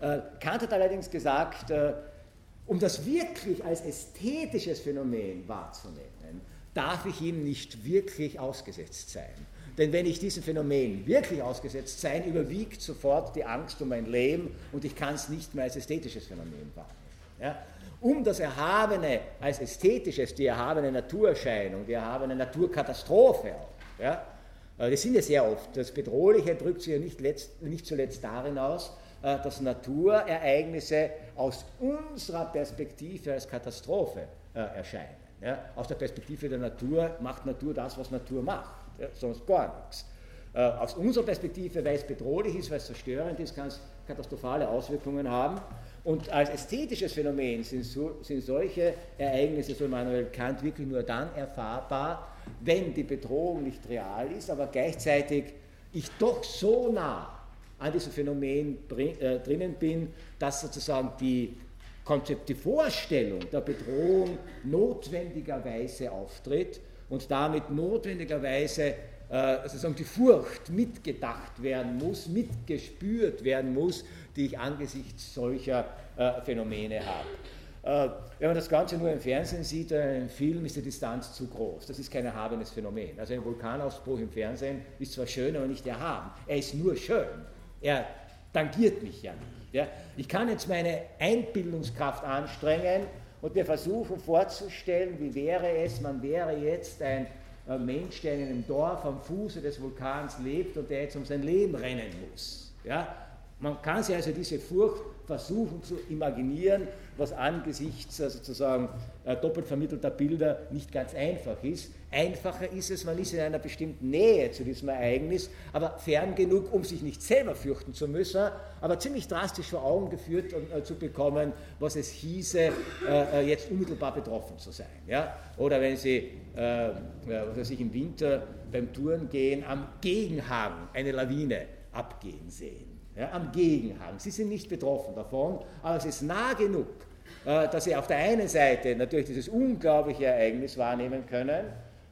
Kant hat allerdings gesagt, äh, um das wirklich als ästhetisches Phänomen wahrzunehmen, darf ich ihm nicht wirklich ausgesetzt sein. Denn wenn ich diesem Phänomen wirklich ausgesetzt sein, überwiegt sofort die Angst um mein Leben und ich kann es nicht mehr als ästhetisches Phänomen wahrnehmen. Ja? Um das Erhabene als ästhetisches, die erhabene Naturerscheinung, die erhabene Naturkatastrophe ja? Äh, das sind ja sehr oft. Das Bedrohliche drückt sich ja nicht, letzt, nicht zuletzt darin aus, äh, dass Naturereignisse aus unserer Perspektive als Katastrophe äh, erscheinen. Aus der Perspektive der Natur macht Natur das, was Natur macht, sonst gar nichts. Äh, aus unserer Perspektive, weil es bedrohlich ist, weil es zerstörend ist, kann es katastrophale Auswirkungen haben. Und als ästhetisches Phänomen sind, so, sind solche Ereignisse, so Immanuel Kant, wirklich nur dann erfahrbar, wenn die Bedrohung nicht real ist, aber gleichzeitig ich doch so nah an diesem Phänomen äh, drinnen bin, dass sozusagen die Konzept, die Vorstellung der Bedrohung notwendigerweise auftritt und damit notwendigerweise äh, sozusagen die Furcht mitgedacht werden muss, mitgespürt werden muss, die ich angesichts solcher äh, Phänomene habe. Äh, wenn man das Ganze nur im Fernsehen sieht, äh, im Film ist die Distanz zu groß. Das ist kein erhabenes Phänomen. Also ein Vulkanausbruch im Fernsehen ist zwar schön, aber nicht erhaben. Er ist nur schön. Er tangiert mich ja nicht. Ja. Ich kann jetzt meine Einbildungskraft anstrengen und mir versuchen vorzustellen, wie wäre es, man wäre jetzt ein äh, Mensch, der in einem Dorf am Fuße des Vulkans lebt und der jetzt um sein Leben rennen muss. Ja. Man kann sich also diese Furcht versuchen zu imaginieren, was angesichts äh, sozusagen äh, doppelt vermittelter Bilder nicht ganz einfach ist. Einfacher ist es, man ist in einer bestimmten Nähe zu diesem Ereignis, aber fern genug, um sich nicht selber fürchten zu müssen, aber ziemlich drastisch vor Augen geführt äh, zu bekommen, was es hieße, jetzt unmittelbar betroffen zu sein. Oder wenn Sie äh, was weiß ich, im Winter beim Tourengehen am Gegenhang eine Lawine abgehen sehen. Ja, am Gegenhang. Sie sind nicht betroffen davon, aber es ist nah genug, äh, dass Sie auf der einen Seite natürlich dieses unglaubliche Ereignis wahrnehmen können,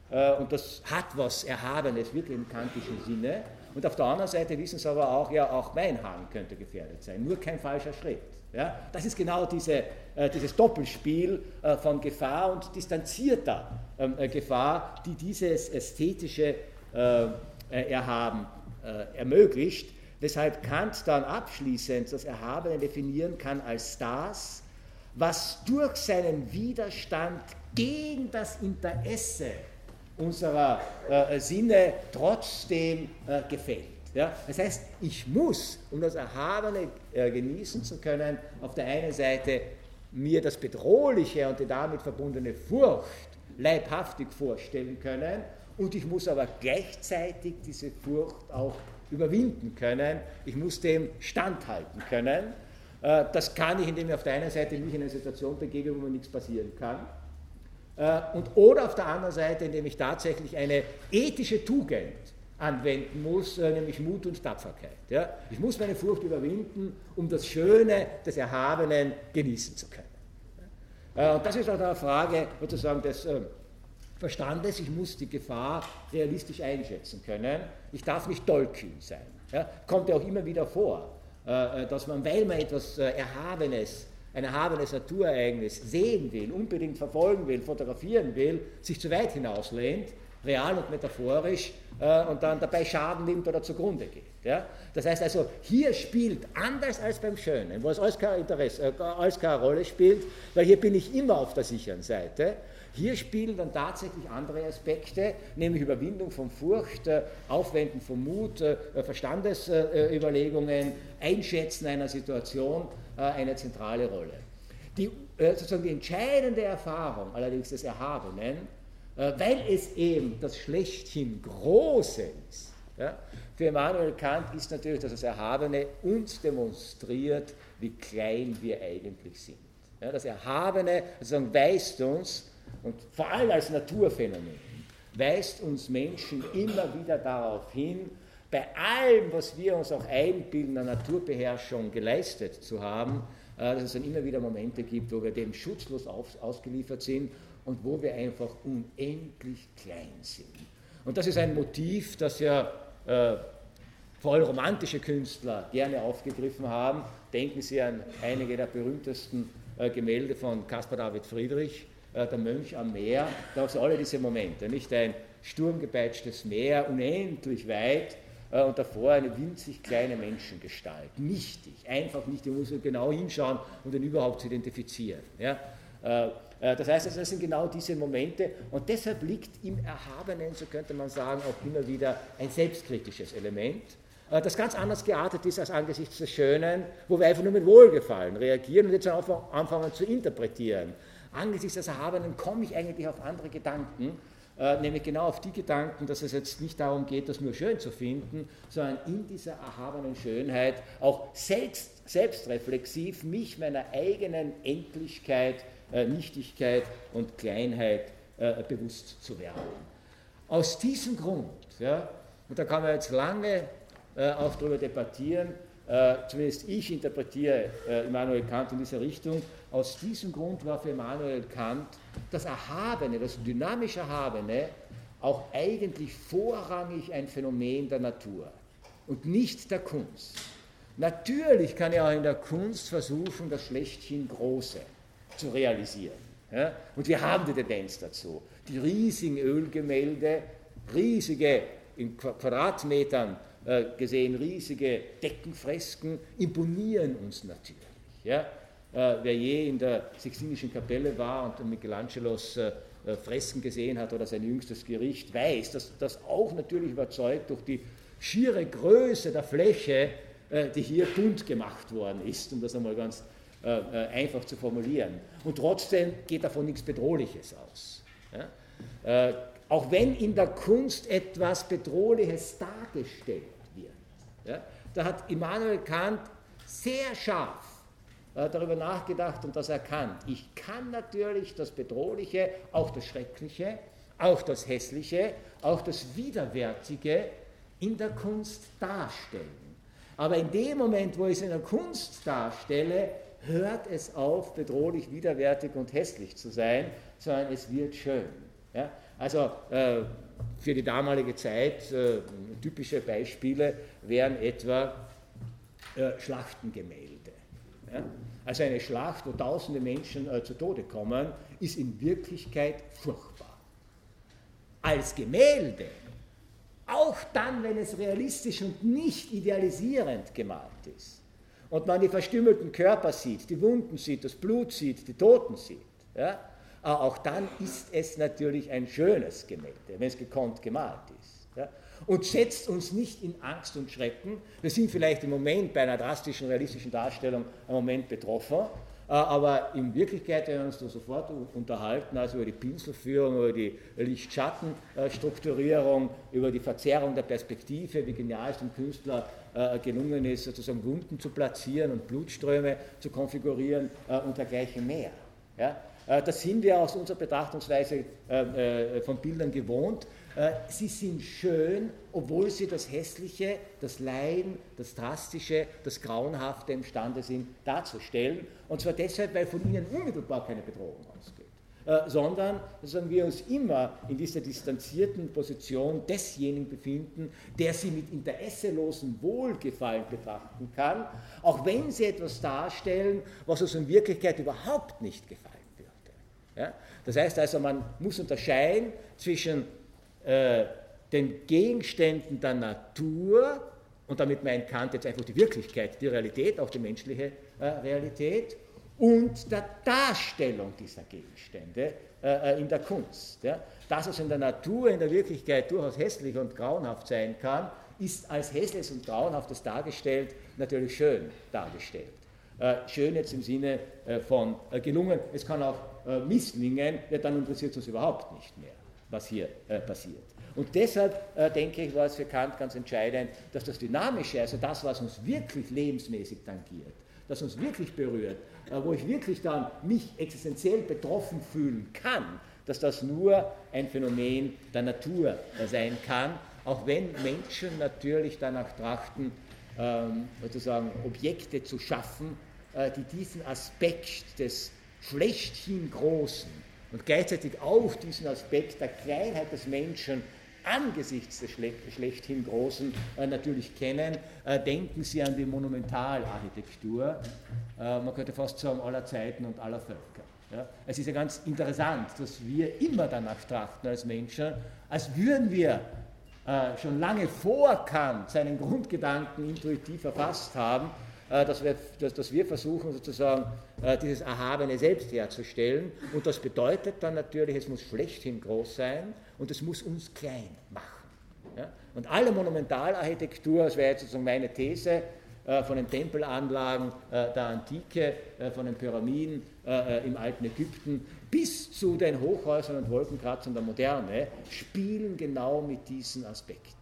äh, und das hat was Erhabenes, wirklich im kantischen Sinne. Und auf der anderen Seite wissen sie aber auch, ja, auch mein Hang könnte gefährdet sein, nur kein falscher Schritt. Ja? Das ist genau diese, äh, dieses Doppelspiel äh, von Gefahr und distanzierter ähm, äh, Gefahr, die dieses ästhetische äh, äh, Erhaben äh, ermöglicht, weshalb Kant dann abschließend das Erhabene definieren kann als das, was durch seinen Widerstand gegen das Interesse unserer äh, Sinne trotzdem äh, gefällt. Ja? Das heißt, ich muss, um das Erhabene äh, genießen zu können, auf der einen Seite mir das Bedrohliche und die damit verbundene Furcht leibhaftig vorstellen können und ich muss aber gleichzeitig diese Furcht auch überwinden können. Ich muss dem standhalten können. Äh, das kann ich, indem ich auf der einen Seite mich in eine Situation begebe, wo mir nichts passieren kann äh, und, oder auf der anderen Seite, indem ich tatsächlich eine ethische Tugend anwenden muss, äh, nämlich Mut und Tapferkeit. Ich muss meine Furcht überwinden, um das Schöne des Erhabenen genießen zu können. Und das ist auch eine Frage sozusagen des Verstandes. Ich muss die Gefahr realistisch einschätzen können. Ich darf nicht tollkühn sein. Ja? Kommt ja auch immer wieder vor, dass man, weil man etwas Erhabenes ein erhabenes Naturereignis sehen will, unbedingt verfolgen will, fotografieren will, sich zu weit hinauslehnt, real und metaphorisch, äh, und dann dabei Schaden nimmt oder zugrunde geht. Das heißt also, hier spielt anders als beim Schönen, wo es alles keine, Interesse, äh, alles keine Rolle spielt, weil hier bin ich immer auf der sicheren Seite, hier spielen dann tatsächlich andere Aspekte, nämlich Überwindung von Furcht, äh, Aufwenden von Mut, äh, Verstandesüberlegungen, Einschätzen einer Situation äh, eine zentrale Rolle. Die, sozusagen die entscheidende Erfahrung allerdings des Erhabenen, weil es eben das schlechthin Große ist, ja, für Immanuel Kant ist natürlich, dass das Erhabene uns demonstriert, wie klein wir eigentlich sind. Ja, das Erhabene sozusagen weist uns, und vor allem als Naturphänomen weist uns Menschen immer wieder darauf hin, bei allem, was wir uns auch einbilden, der Naturbeherrschung geleistet zu haben, äh, dass es dann immer wieder Momente gibt, wo wir dem schutzlos ausgeliefert sind und wo wir einfach unendlich klein sind. Und das ist ein Motiv, das ja äh, vor allem romantische Künstler gerne aufgegriffen haben. Denken Sie an einige der berühmtesten äh, Gemälde von Caspar David Friedrich, der Mönch am Meer, da hast du alle diese Momente, nicht ein sturmgepeitschtes Meer, unendlich weit äh, und davor eine winzig kleine Menschengestalt, nichtig, einfach nicht, du musst genau hinschauen, um den überhaupt zu identifizieren. Ja? Äh, das heißt, das sind genau diese Momente und deshalb liegt im Erhabenen, so könnte man sagen, auch immer wieder ein selbstkritisches Element, das ganz anders geartet ist als angesichts des Schönen, wo wir einfach nur mit Wohlgefallen reagieren und jetzt anfangen zu interpretieren angesichts des Erhabenen komme ich eigentlich auf andere Gedanken, äh, nämlich genau auf die Gedanken, dass es jetzt nicht darum geht, das nur schön zu finden, sondern in dieser erhabenen Schönheit auch selbst, selbstreflexiv mich meiner eigenen Endlichkeit, äh, Nichtigkeit und Kleinheit äh, bewusst zu werden. Aus diesem Grund, ja, und da kann man jetzt lange äh, auch darüber debattieren, äh, zumindest ich interpretiere äh, Immanuel Kant in dieser Richtung, aus diesem Grund war für Immanuel Kant das Erhabene, das dynamisch Erhabene, auch eigentlich vorrangig ein Phänomen der Natur und nicht der Kunst. Natürlich kann er auch in der Kunst versuchen, das schlechthin Große zu realisieren. Ja? Und wir haben die Tendenz dazu. Die riesigen Ölgemälde, riesige in Quadratmetern äh, gesehen riesige Deckenfresken imponieren uns natürlich. Ja? Äh, wer je in der Sixtinischen Kapelle war und Michelangelos äh, Fresken gesehen hat oder sein jüngstes Gericht, weiß, dass das auch natürlich überzeugt durch die schiere Größe der Fläche äh, die hier bunt gemacht worden ist, um das einmal ganz äh, äh, einfach zu formulieren. Und trotzdem geht davon nichts Bedrohliches aus. Ja? Äh, auch wenn in der Kunst etwas Bedrohliches dargestellt wird. Ja? Da hat Immanuel Kant sehr scharf darüber nachgedacht und das erkannt. Ich kann natürlich das Bedrohliche, auch das Schreckliche, auch das Hässliche, auch das Widerwärtige in der Kunst darstellen. Aber in dem Moment, wo ich es in der Kunst darstelle, hört es auf, bedrohlich, widerwärtig und hässlich zu sein, sondern es wird schön. Ja? Also äh, für die damalige Zeit äh, typische Beispiele wären etwa äh, Schlachtengemälde. Ja? Also eine Schlacht, wo tausende Menschen äh, zu Tode kommen, ist in Wirklichkeit furchtbar. Als Gemälde, auch dann, wenn es realistisch und nicht idealisierend gemalt ist, und man die verstümmelten Körper sieht, die Wunden sieht, das Blut sieht, die Toten sieht, ja, auch dann ist es natürlich ein schönes Gemälde, wenn es gekonnt gemalt ist. Ja, und setzt uns nicht in Angst und Schrecken. Wir sind vielleicht im Moment bei einer drastischen realistischen Darstellung im Moment betroffen, äh, aber in Wirklichkeit, wenn wir uns da sofort unterhalten, also über die Pinselführung, über die Licht-Schatten-Strukturierung, über die Verzerrung der Perspektive, wie genial es dem Künstler äh, gelungen ist, sozusagen Wunden zu platzieren und Blutströme zu konfigurieren äh, und dergleichen mehr. Ja? Das sind wir aus unserer Betrachtungsweise von Bildern gewohnt. Sie sind schön, obwohl sie das Hässliche, das Leiden, das Drastische, das Grauenhafte imstande sind darzustellen. Und zwar deshalb, weil von ihnen unmittelbar keine Bedrohung ausgeht. Äh, sondern sagen wir uns immer in dieser distanzierten Position desjenigen befinden, der sie mit interesselosem Wohlgefallen betrachten kann, auch wenn sie etwas darstellen, was uns in Wirklichkeit überhaupt nicht gefallen würde. Ja? Das heißt also, man muss unterscheiden zwischen äh, den Gegenständen der Natur, und damit meint Kant jetzt einfach die Wirklichkeit, die Realität, auch die menschliche äh, Realität, und der Darstellung dieser Gegenstände äh, äh, in der Kunst. Ja. Das, was in der Natur, in der Wirklichkeit durchaus hässlich und grauenhaft sein kann, ist als hässliches und grauenhaftes dargestellt natürlich schön dargestellt. Äh, schön jetzt im Sinne äh, von äh, gelungen, es kann auch misslingen, ja, dann interessiert es uns überhaupt nicht mehr, was hier passiert. Und deshalb denke ich, war es für Kant ganz entscheidend, dass das Dynamische, also das, was uns wirklich lebensmäßig tangiert, das uns wirklich berührt, äh, wo ich wirklich dann mich existenziell betroffen fühlen kann, dass das nur ein Phänomen der Natur äh, sein kann, auch wenn Menschen natürlich danach trachten, ähm, sozusagen Objekte zu schaffen, äh, die diesen Aspekt des schlechthin Großen und gleichzeitig auch diesen Aspekt der Kleinheit des Menschen angesichts des schlechthin Großen äh, natürlich kennen. Äh, denken Sie an die Monumentalarchitektur, äh, man könnte fast sagen aller Zeiten und aller Völker. Ja? Es ist ja ganz interessant, dass wir immer danach trachten als Menschen, als würden wir äh, schon lange vor Kant seinen Grundgedanken intuitiv erfasst haben, dass wir, dass, dass wir versuchen sozusagen äh, dieses erhabene Selbst herzustellen. Und das bedeutet dann natürlich, es muss schlechthin groß sein und es muss uns klein machen. Ja? Und alle Monumentalarchitektur, das wäre jetzt sozusagen meine These, äh, von den Tempelanlagen der Antike, von den Pyramiden im alten Ägypten bis zu den Hochhäusern und Wolkenkratzern der Moderne, spielen genau mit diesen Aspekten.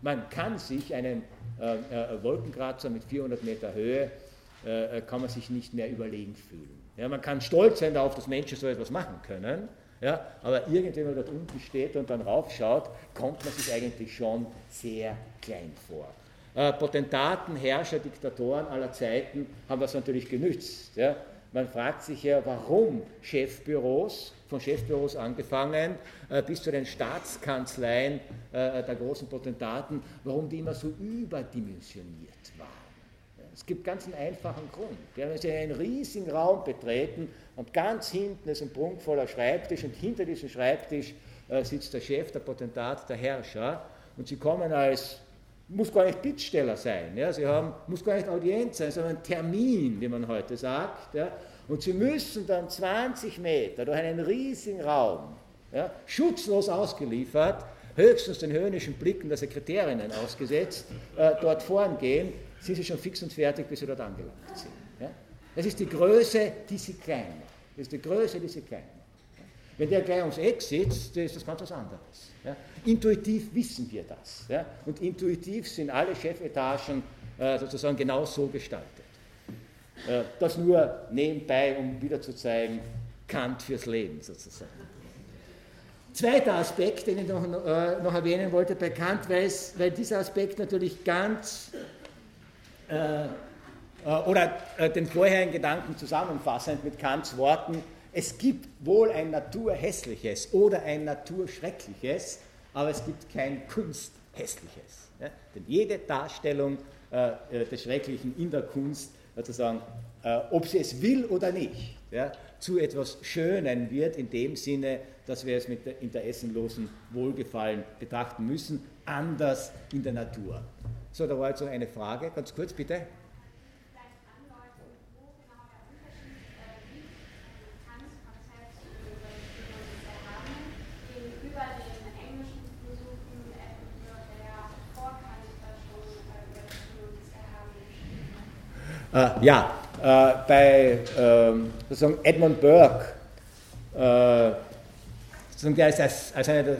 Man kann sich einen äh, äh, Wolkenkratzer mit 400 Meter Höhe, äh, kann man sich nicht mehr überlegen fühlen. Ja, man kann stolz sein darauf, dass Menschen so etwas machen können, ja, aber irgendjemand dort unten steht und dann raufschaut, kommt man sich eigentlich schon sehr klein vor. Äh, Potentaten, Herrscher, Diktatoren aller Zeiten haben das natürlich genützt. Ja. Man fragt sich ja, warum Chefbüros, von Chefbüros angefangen äh, bis zu den Staatskanzleien äh, der großen Potentaten, warum die immer so überdimensioniert waren. Es gibt ganz einen einfachen Grund. Wenn Sie einen riesigen Raum betreten und ganz hinten ist ein prunkvoller Schreibtisch und hinter diesem Schreibtisch äh, sitzt der Chef, der Potentat, der Herrscher und Sie kommen als muss gar nicht Bittsteller sein, ja, sie haben, muss gar nicht Audienz sein, sondern Termin, wie man heute sagt. Ja, und sie müssen dann 20 Meter durch einen riesigen Raum, ja, schutzlos ausgeliefert, höchstens den höhnischen Blicken der Sekretärinnen ausgesetzt, äh, dort vorn gehen sind sie schon fix und fertig, bis sie dort angelangt sind. Ja? Das ist die Größe, die sie klein macht. Das ist die Größe, die sie klein. Wenn der gleich ums Eck sitzt, ist das ganz was anderes. Ja? Intuitiv wissen wir das. Und intuitiv sind alle Chefetagen äh, sozusagen genau so gestaltet. Äh, das nur nebenbei, um wieder zu zeigen, Kant fürs Leben sozusagen. Zweiter Aspekt, den ich noch, äh, noch erwähnen wollte bei Kant, weil, es, weil dieser Aspekt natürlich ganz äh, äh, oder äh, den vorherigen Gedanken zusammenfassend mit Kants Worten, es gibt wohl ein Naturhässliches oder ein Naturschreckliches, aber es gibt kein Kunsthässliches. Ja? Denn jede Darstellung äh, des Schrecklichen in der Kunst, sozusagen, äh, ob sie es will oder nicht, ja, zu etwas Schönen wird, in dem Sinne, dass wir es mit der interessenlosen Wohlgefallen betrachten müssen, anders in der Natur. So, da war also eine Frage, ganz kurz bitte. Äh, ja, äh, bei ähm, sozusagen Edmund Burke, äh, sozusagen der ist als, als einer der,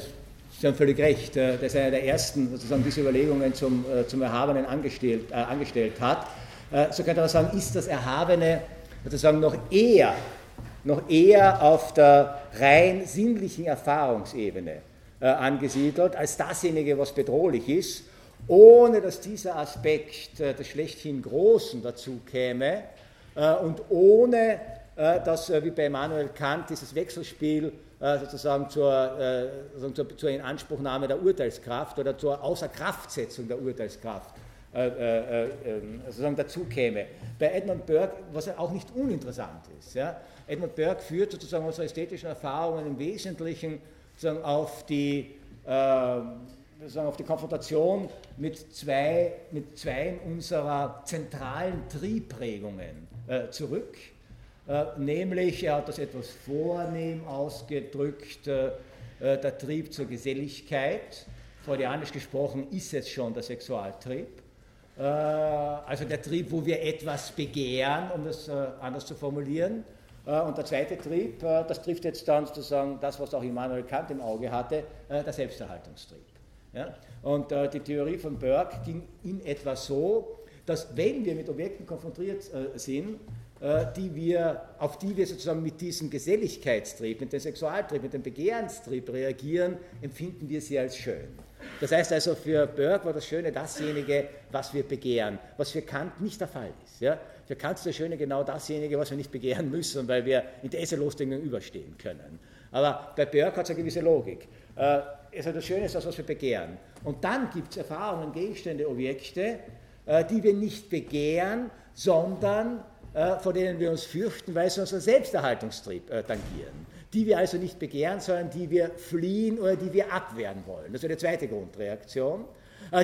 Sie haben völlig recht, äh, der ist einer der ersten, sozusagen diese Überlegungen zum, äh, zum Erhabenen angestellt, angestellt hat. so könnte man sagen, ist das Erhabene sozusagen noch eher, noch eher auf der rein sinnlichen Erfahrungsebene angesiedelt, als dasjenige, was bedrohlich ist ohne dass dieser Aspekt äh, des schlechthin Großen dazu käme äh, und ohne äh, dass, wie bei Immanuel Kant, dieses Wechselspiel sozusagen zur, sozusagen zur Inanspruchnahme der Urteilskraft oder zur Außerkraftsetzung der Urteilskraft ähm, sozusagen dazu käme. Bei Edmund Burke, was auch nicht uninteressant ist. Ja? Edmund Burke führt sozusagen unsere ästhetischen Erfahrungen im Wesentlichen sozusagen auf die sagen, auf die Konfrontation mit zwei, mit zwei unserer zentralen Triebprägungen äh, zurück. Äh, nämlich, er hat das etwas vornehm ausgedrückt, äh, äh der Trieb zur Geselligkeit. Freudianisch gesprochen ist es schon der Sexualtrieb. Äh, also der Trieb, wo wir etwas begehren, um das äh, anders zu formulieren. Und der zweite Trieb, das trifft jetzt dann sozusagen das, was auch Immanuel Kant im Auge hatte, der Selbsterhaltungstrieb. Ja? Und äh, die Theorie von Burke ging in etwa so, dass wenn wir mit Objekten konfrontiert äh, sind, äh, die wir, auf die wir sozusagen mit diesem Geselligkeitstrieb, mit dem Sexualtrieb, mit dem Begehrенstrieb reagieren, empfinden wir sie als schön. Das heißt also, für Burke war das Schöne dasjenige, was wir begehren, was für Kant nicht der Fall ist. Ja? Für Kant ist das Schöne genau dasjenige, was wir nicht begehren müssen, weil wir interesselos dem überstehen können. Aber bei Burke hat es eine gewisse Logik. Also das Schöne ist das, was wir begehren. Und dann gibt es Erfahrungen, Gegenstände, Objekte, äh, die wir nicht begehren, sondern äh, vor denen wir uns fürchten, weil sie unseren Selbsterhaltungstrieb äh, tangieren. Die wir also nicht begehren, sondern die wir fliehen oder die wir abwehren wollen. Das ist eine zweite Grundreaktion,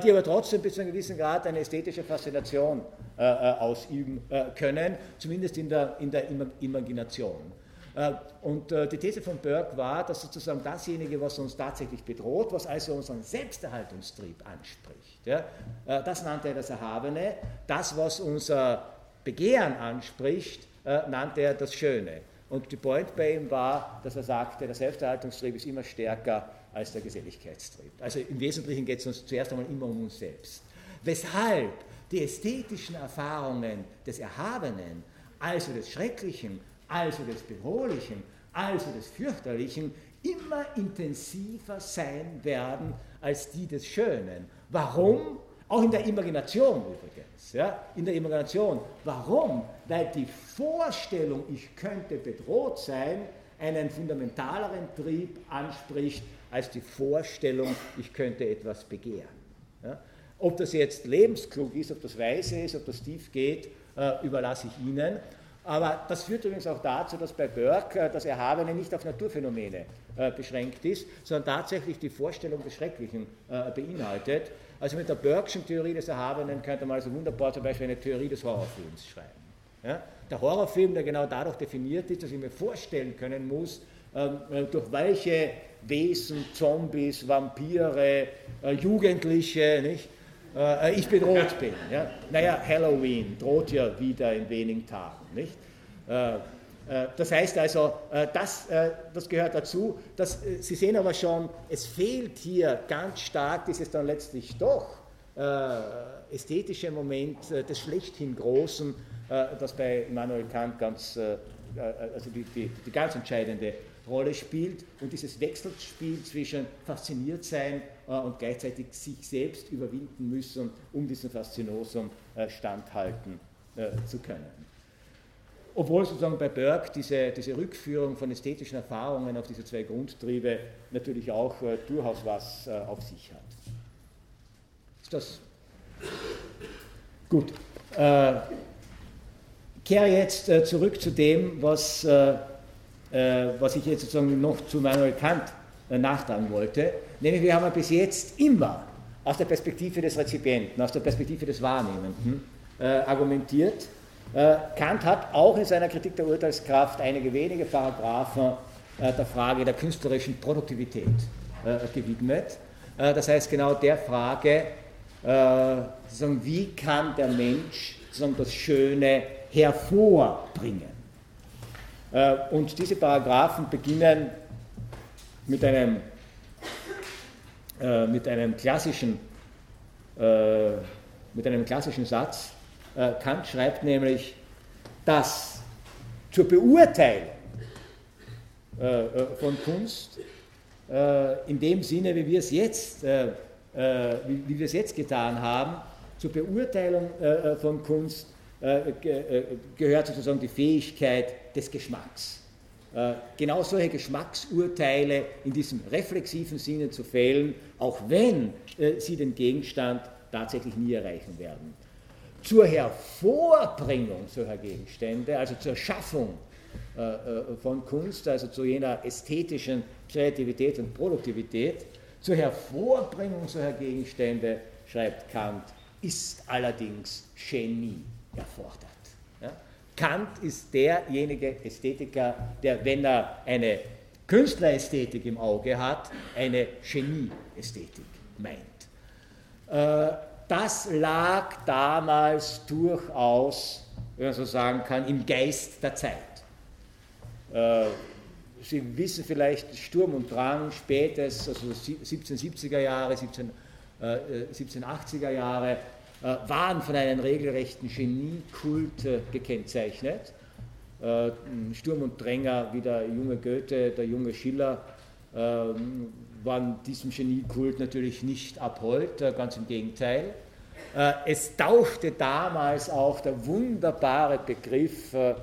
die aber trotzdem bis zu einem gewissen Grad eine ästhetische Faszination ausüben können, zumindest in der, in der Imagination. Äh, und äh, die These von Burke war, dass sozusagen dasjenige, was uns tatsächlich bedroht, was also unseren Selbsterhaltungstrieb anspricht, äh, das nannte er das Erhabene, das, was unser Begehren anspricht, nannte er das Schöne. Und die Point bei ihm war, dass er sagte, der Selbsterhaltungstrieb ist immer stärker als der Geselligkeitstrieb. Also im Wesentlichen geht es uns zuerst einmal immer um uns selbst. Weshalb die ästhetischen Erfahrungen des Erhabenen, also des Schrecklichen, also des Bedrohlichen, also des Fürchterlichen, immer intensiver sein werden als die des Schönen. Warum? Auch in der Imagination übrigens. Ja? In der Imagination. Warum? Weil die Vorstellung, ich könnte bedroht sein, einen fundamentaleren Trieb anspricht als die Vorstellung, ich könnte etwas begehren. Ja? Ob das jetzt lebensklug ist, ob das weise ist, ob das tief geht, äh, überlasse ich Ihnen. Aber das führt übrigens auch dazu, dass bei Burke äh, das Erhabene nicht auf Naturphänomene äh, beschränkt ist, sondern tatsächlich die Vorstellung des Schrecklichen äh, beinhaltet. Also mit der Burke'schen Theorie des Erhabenen könnte man also wunderbar zum Beispiel eine Theorie des Horrorfilms schreiben. Ja? Der Horrorfilm, der genau dadurch definiert ist, dass ich mir vorstellen können muss, ähm, durch welche Wesen, Zombies, Vampire, Jugendliche, nicht, äh, ich bedroht bin. Ja? Naja, Halloween droht ja wieder in wenigen Tagen. Nicht? Äh, äh, das heißt also, äh, das, äh, das gehört dazu. Das, Sie sehen aber schon, es fehlt hier ganz stark dieses dann letztlich doch ästhetische Moment des schlechthin Großen, das bei Immanuel Kant ganz, also die, die, die ganz entscheidende Rolle spielt und dieses Wechselspiel zwischen fasziniert sein und gleichzeitig sich selbst überwinden müssen, um diesem Faszinosum standhalten zu können. Obwohl sozusagen bei Burke diese, diese Rückführung von ästhetischen Erfahrungen auf diese zwei Grundtriebe natürlich auch äh, durchaus was äh, auf sich hat. Ist das gut? Äh, kehre jetzt äh, zurück zu dem, was, äh, äh, was ich jetzt sozusagen noch zu Manuel Kant nachtragen wollte. Nämlich, wir haben bis jetzt immer aus der Perspektive des Rezipienten, aus der Perspektive des Wahrnehmenden argumentiert äh, Kant hat auch in seiner Kritik der Urteilskraft einige wenige Paragraphen äh, der Frage der künstlerischen Produktivität äh, gewidmet. Das heißt genau der Frage, wie kann der Mensch das Schöne hervorbringen. Und diese Paragraphen beginnen mit einem, mit einem, klassischen, mit einem klassischen Satz, äh, Kant schreibt nämlich, dass zur Beurteilung äh, äh, von Kunst in dem Sinne, wie wir es jetzt, wie wir es jetzt getan haben, zur Beurteilung von Kunst gehört sozusagen die Fähigkeit des Geschmacks. Genau solche Geschmacksurteile in diesem reflexiven Sinne zu fällen, auch wenn sie den Gegenstand tatsächlich nie erreichen werden zur Hervorbringung solcher Gegenstände, also zur Schaffung äh, äh, von Kunst, also zu jener ästhetischen Kreativität und Produktivität, zur Hervorbringung solcher Gegenstände, schreibt Kant, ist allerdings Genie erfordert. Kant ist derjenige Ästhetiker, der, wenn er eine Künstlerästhetik im Auge hat, eine Genieästhetik meint. Äh, das lag damals durchaus, wenn man so sagen kann, im Geist der Zeit. Äh, Sie wissen vielleicht, Sturm und Drang, spätes, also 1770er Jahre, 17, äh, 1780er Jahre, äh, waren von einem regelrechten Geniekult äh, gekennzeichnet. Äh, Sturm und Dränger wie der junge Goethe, der junge Schiller, ähm, waren diesem Geniekult natürlich nicht abhold, äh, ganz im Gegenteil. Äh, es tauchte damals auch der wunderbare Begriff, äh,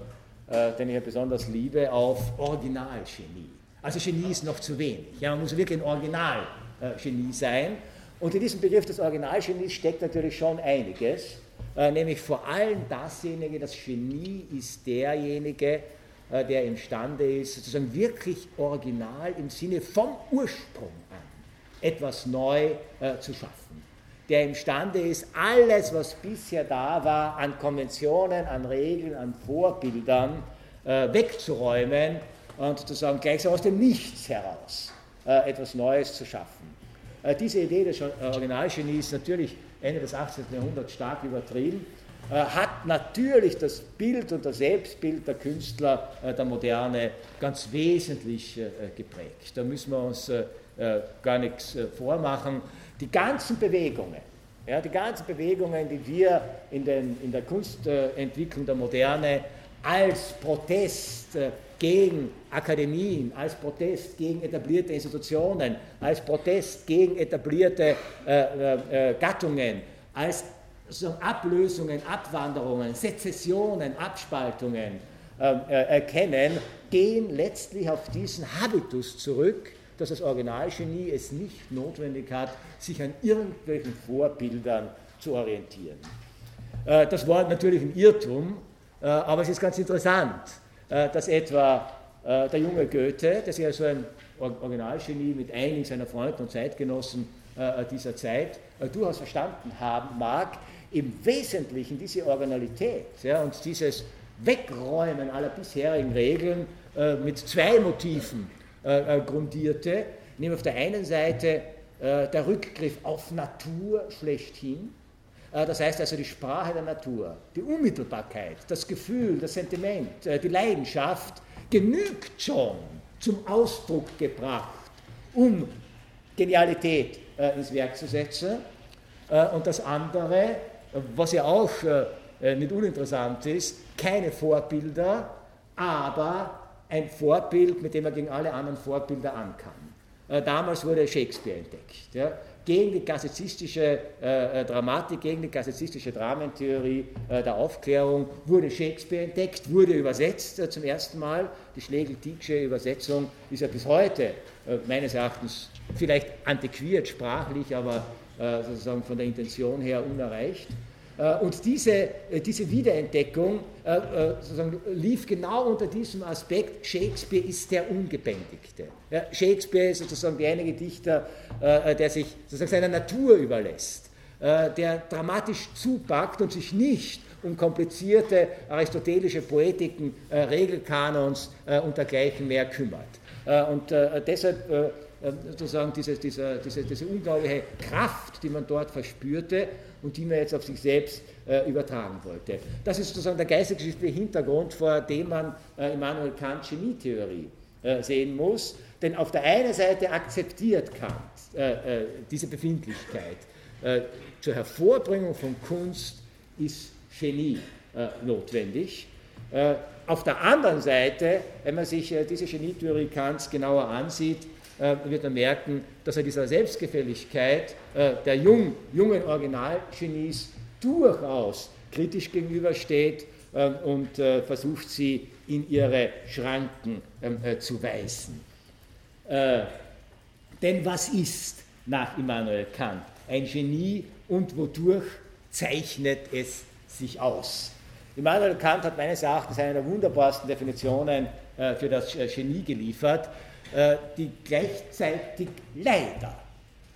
den ich ja besonders liebe, auf Originalgenie. Also Genie ist noch zu wenig. Ja, man muss wirklich ein Originalgenie sein. Und in diesem Begriff des Originalgenies steckt natürlich schon einiges, nämlich vor allem dasjenige, das Genie ist derjenige, der imstande ist, sozusagen wirklich original im Sinne vom Ursprung an etwas neu zu schaffen der imstande ist, alles, was bisher da war, an Konventionen, an Regeln, an Vorbildern äh, wegzuräumen und sozusagen gleichsam aus dem Nichts heraus äh, etwas Neues zu schaffen. Äh, diese Idee des Originalgenies natürlich Ende des 18. Jahrhunderts stark übertrieben, äh, hat natürlich das Bild und das Selbstbild der Künstler äh, der Moderne ganz wesentlich äh, geprägt. Da müssen wir uns gar nichts vormachen die ganzen Bewegungen, ja, die ganzen Bewegungen, die wir in, den, in der Kunstentwicklung der Moderne als Protest äh, gegen Akademien, als Protest gegen etablierte Institutionen, als Protest gegen etablierte äh, äh, äh Gattungen, als so Ablösungen, Abwanderungen, Sezessionen, Abspaltungen äh, äh, erkennen, gehen letztlich auf diesen Habitus zurück, dass das Originalgenie es nicht notwendig hat, sich an irgendwelchen Vorbildern zu orientieren. Äh, das war natürlich ein Irrtum, aber es ist ganz interessant, dass etwa der junge Goethe, der sich also ein Originalgenie mit einigen seiner Freunde und Zeitgenossen dieser Zeit durchaus verstanden haben mag, im Wesentlichen diese Originalität ja, und dieses Wegräumen aller bisherigen Regeln mit zwei Motiven äh, äh, grundierte, nämlich auf der einen Seite äh, der Rückgriff auf Natur schlechthin, Äh, das heißt also die Sprache der Natur, die Unmittelbarkeit, das Gefühl, das Sentiment, äh, die Leidenschaft genügt schon zum Ausdruck gebracht, um Genialität äh, ins Werk zu setzen. Und das andere, was ja auch nicht uninteressant ist, keine Vorbilder, aber ein Vorbild, mit dem man gegen alle anderen Vorbilder ankam. Damals wurde Shakespeare entdeckt. Gegen die klassizistische äh, äh, Dramatik, gegen die klassizistische Dramentheorie äh, der Aufklärung wurde Shakespeare entdeckt, wurde übersetzt äh, zum ersten Mal. Die Schlegel-Tiecksche Übersetzung ist ja bis heute äh, meines Erachtens vielleicht antiquiert sprachlich, aber äh, sozusagen von der Intention her unerreicht. Äh, und diese, äh, diese Wiederentdeckung äh, lief genau unter diesem Aspekt, Shakespeare ist der Ungebändigte. Shakespeare ist sozusagen derjenige Dichter, der sich sozusagen seiner Natur überlässt, der dramatisch zupackt und sich nicht um komplizierte aristotelische Poetiken, Regelkanons und dergleichen mehr kümmert. Und deshalb sozusagen diese, diese, diese, diese unglaubliche Kraft, die man dort verspürte, und die man jetzt auf sich selbst äh, übertragen wollte. Das ist sozusagen der geistesgeschichtliche Hintergrund, vor dem man äh, Immanuel Kant Genietheorie äh, sehen muss. Denn auf der einen Seite akzeptiert Kant äh, äh, diese Befindlichkeit. Äh, zur Hervorbringung von Kunst ist Genie notwendig. Auf der anderen Seite, wenn man sich diese Genietheorie Kants genauer ansieht, äh, wird man merken, dass er dieser Selbstgefälligkeit äh, der jung, jungen Originalgenies durchaus kritisch gegenübersteht äh, und versucht sie in ihre Schranken ähm, zu weisen. Denn was ist nach Immanuel Kant ein Genie und wodurch zeichnet es sich aus? Immanuel Kant hat meines Erachtens eine der wunderbarsten Definitionen für das Genie geliefert. Äh, die gleichzeitig leider,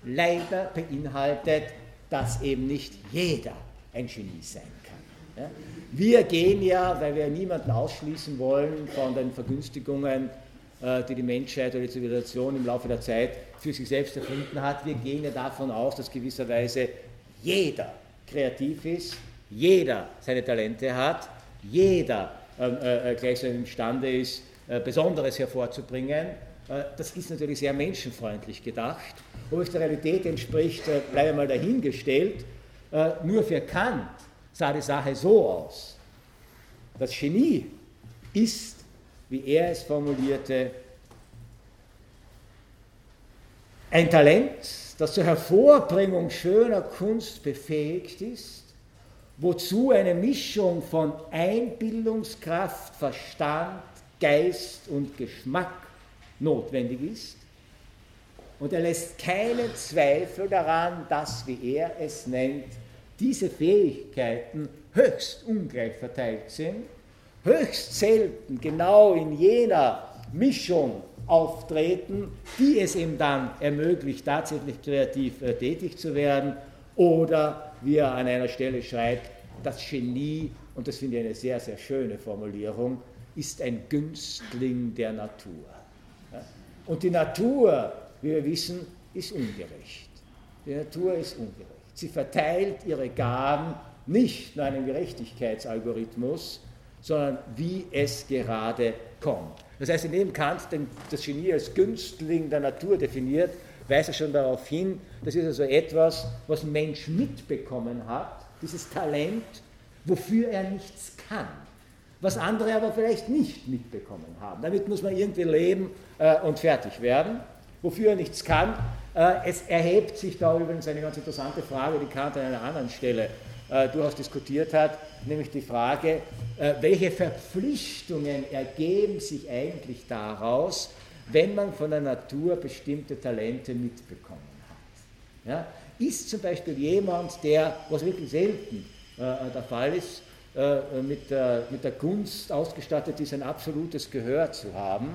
leider beinhaltet, dass eben nicht jeder ein Genie sein kann. Wir gehen ja, weil wir niemanden ausschließen wollen von den Vergünstigungen, äh, die die Menschheit oder die Zivilisation im Laufe der Zeit für sich selbst erfunden hat, wir gehen ja davon aus, dass gewisserweise jeder kreativ ist, jeder seine Talente hat, jeder ähm, äh, gleichsam imstande ist, äh, Besonderes hervorzubringen. äh, das ist natürlich sehr menschenfreundlich gedacht. Ob es der Realität entspricht, äh, bleibe mal dahingestellt. Äh, nur für Kant sah die Sache so aus. Das Genie ist, wie er es formulierte, ein Talent, das zur Hervorbringung schöner Kunst befähigt ist, wozu eine Mischung von Einbildungskraft, Verstand, Geist und Geschmack notwendig ist. Und er lässt keinen Zweifel daran, dass, wie er es nennt, diese Fähigkeiten höchst ungleich verteilt sind, höchst selten genau in jener Mischung auftreten, die es ihm dann ermöglicht, tatsächlich kreativ äh, tätig zu werden. Oder wie er an einer Stelle schreibt, das Genie, und das finde ich eine sehr, sehr schöne Formulierung, ist ein Günstling der Natur. Und die Natur, wie wir wissen, ist ungerecht. Die Natur ist ungerecht. Sie verteilt ihre Gaben nicht nach einem Gerechtigkeitsalgorithmus, sondern wie es gerade kommt. Das heißt, indem Kant das Genie als Günstling der Natur definiert, weist er schon darauf hin, das ist also etwas, was ein Mensch mitbekommen hat, dieses Talent, wofür er nichts kann was andere aber vielleicht nicht mitbekommen haben. Damit muss man irgendwie leben äh, und fertig werden, wofür er nichts kann. Äh, es erhebt sich da übrigens eine ganz interessante Frage, die Kant an einer anderen Stelle äh, durchaus diskutiert hat, nämlich die Frage, äh, welche Verpflichtungen ergeben sich eigentlich daraus, wenn man von der Natur bestimmte Talente mitbekommen hat. Ja? Ist zum Beispiel jemand, der, was wirklich selten äh, der Fall ist, äh, mit, der, mit der Kunst ausgestattet ist, ein absolutes Gehör zu haben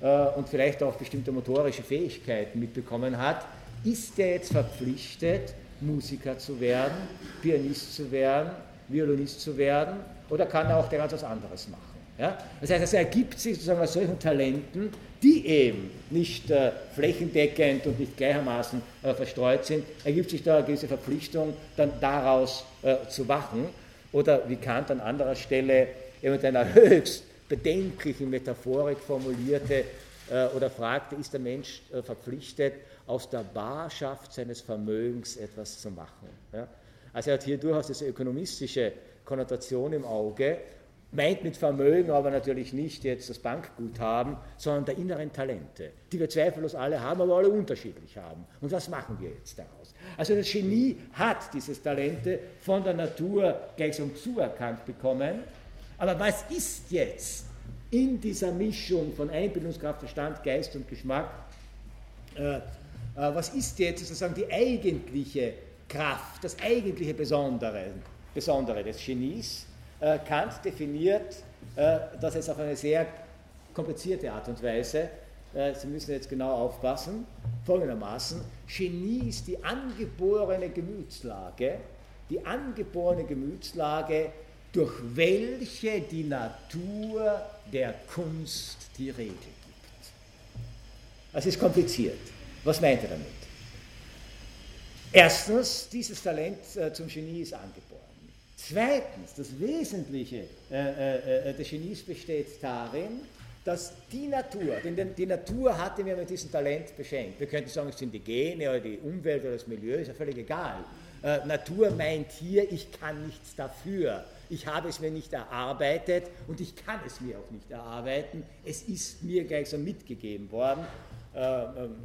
äh, und vielleicht auch bestimmte motorische Fähigkeiten mitbekommen hat, ist er jetzt verpflichtet, Musiker zu werden, Pianist zu werden, Violinist zu werden oder kann er auch ganz was anderes machen? Ja? Das heißt, es ergibt sich sozusagen aus solchen Talenten, die eben nicht äh, flächendeckend und nicht gleichermaßen äh, verstreut sind, ergibt sich da eine gewisse Verpflichtung, dann daraus äh, zu wachen. Oder wie Kant an anderer Stelle eben mit einer höchst bedenklichen Metaphorik formulierte äh, oder fragte, ist der Mensch äh, verpflichtet, aus der Barschaft seines Vermögens etwas zu machen? Ja? Also er hat hier durchaus diese ökonomistische Konnotation im Auge meint mit Vermögen aber natürlich nicht jetzt das Bankguthaben, sondern der inneren Talente, die wir zweifellos alle haben, aber alle unterschiedlich haben. Und was machen wir jetzt daraus? Also das Genie hat dieses Talente von der Natur gleichsam zuerkannt bekommen, aber was ist jetzt in dieser Mischung von Einbildungskraft, Verstand, Geist und Geschmack, äh, äh, was ist jetzt sozusagen die eigentliche Kraft, das eigentliche Besondere, Besondere des Genies? Äh, Kant definiert äh, das jetzt auf eine sehr komplizierte Art und Weise. Äh, Sie müssen jetzt genau aufpassen. Folgendermaßen: Genie ist die angeborene Gemütslage, die angeborene Gemütslage, durch welche die Natur der Kunst die Regel gibt. Das ist kompliziert. Was meint er damit? Erstens, dieses Talent zum Genie ist angeboren. Zweitens, das Wesentliche äh, äh, äh, des Genies besteht darin, dass die Natur, denn die Natur hatte mir mit diesem Talent beschenkt. Wir könnten sagen, es sind die Gene oder die Umwelt oder das Milieu, ist ja völlig egal. Äh, Natur meint hier, ich kann nichts dafür. Ich habe es mir nicht erarbeitet und ich kann es mir auch nicht erarbeiten. Es ist mir gleichsam mitgegeben worden. Äh, ähm,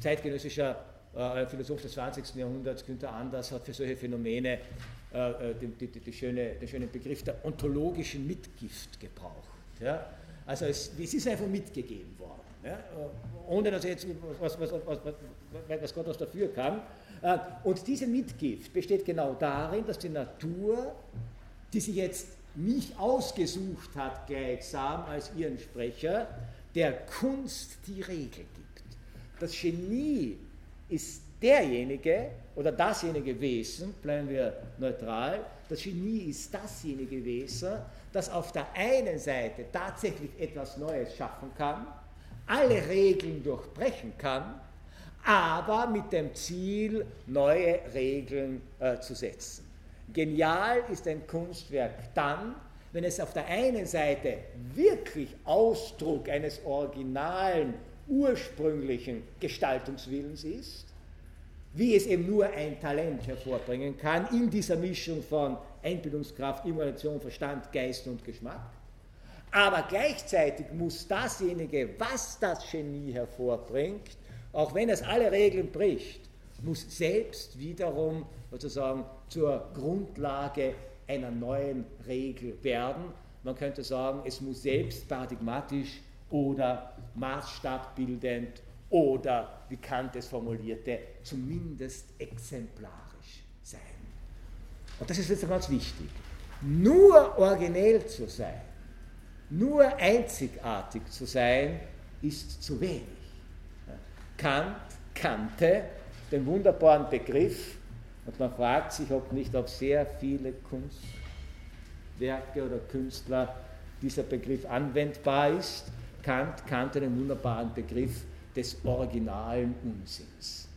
zeitgenössischer äh, Philosoph des 20. Jahrhunderts, Günther Anders, hat für solche Phänomene äh, äh, den, den, den, schöne, den schönen Begriff der ontologischen Mitgift gebraucht. Ja? Also es, es, ist einfach mitgegeben worden, ja? ohne dass jetzt was, was, was, was Gott was dafür kann. Äh, und diese Mitgift besteht genau darin, dass die Natur, die sich jetzt mich ausgesucht hat, gleichsam als ihren Sprecher, der Kunst die Regel gibt. Das Genie ist derjenige oder dasjenige Wesen, bleiben wir neutral, das Genie ist dasjenige Wesen, das auf der einen Seite tatsächlich etwas Neues schaffen kann, alle Regeln durchbrechen kann, aber mit dem Ziel, neue Regeln äh, zu setzen. Genial ist ein Kunstwerk dann, wenn es auf der einen Seite wirklich Ausdruck eines originalen, ursprünglichen Gestaltungswillens ist, wie es eben nur ein Talent hervorbringen kann, in dieser Mischung von Einbildungskraft, Imagination, Verstand, Geist und Geschmack. Aber gleichzeitig muss dasjenige, was das Genie hervorbringt, auch wenn es alle Regeln bricht, muss selbst wiederum sozusagen zur Grundlage einer neuen Regel werden. Man könnte sagen, es muss selbst paradigmatisch oder maßstabbildend oder, wie Kant es formulierte, zumindest exemplarisch sein. Und das ist jetzt ganz wichtig. Nur originell zu sein, nur einzigartig zu sein, ist zu wenig. Kant kannte den wunderbaren Begriff, und man fragt sich, ob nicht auf sehr viele Kunstwerke oder Künstler dieser Begriff anwendbar ist. Kant kannte den wunderbaren Begriff des originalen Unsinns.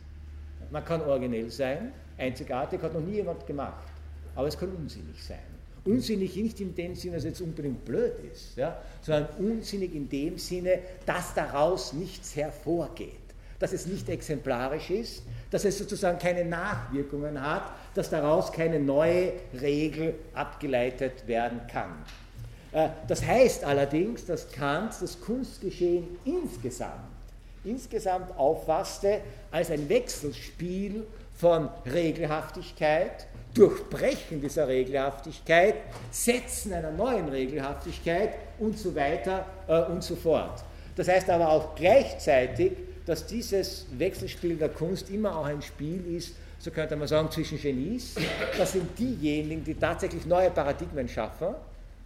Man kann originell sein, einzigartig hat noch nie jemand gemacht, aber es kann unsinnig sein. Unsinnig nicht in dem Sinne, dass es jetzt unbedingt blöd ist, ja, sondern unsinnig in dem Sinne, dass daraus nichts hervorgeht, dass es nicht exemplarisch ist, dass es sozusagen keine Nachwirkungen hat, dass daraus keine neue Regel abgeleitet werden kann. Äh, das heißt allerdings, dass Kant das Kunstgeschehen insgesamt insgesamt auffasste als ein Wechselspiel von Regelhaftigkeit, Durchbrechen dieser Regelhaftigkeit, Setzen einer neuen Regelhaftigkeit und so weiter äh, und so fort. Das heißt aber auch gleichzeitig, dass dieses Wechselspiel der Kunst immer auch ein Spiel ist, so könnte man sagen, zwischen Genies. Das sind diejenigen, die tatsächlich neue Paradigmen schaffen.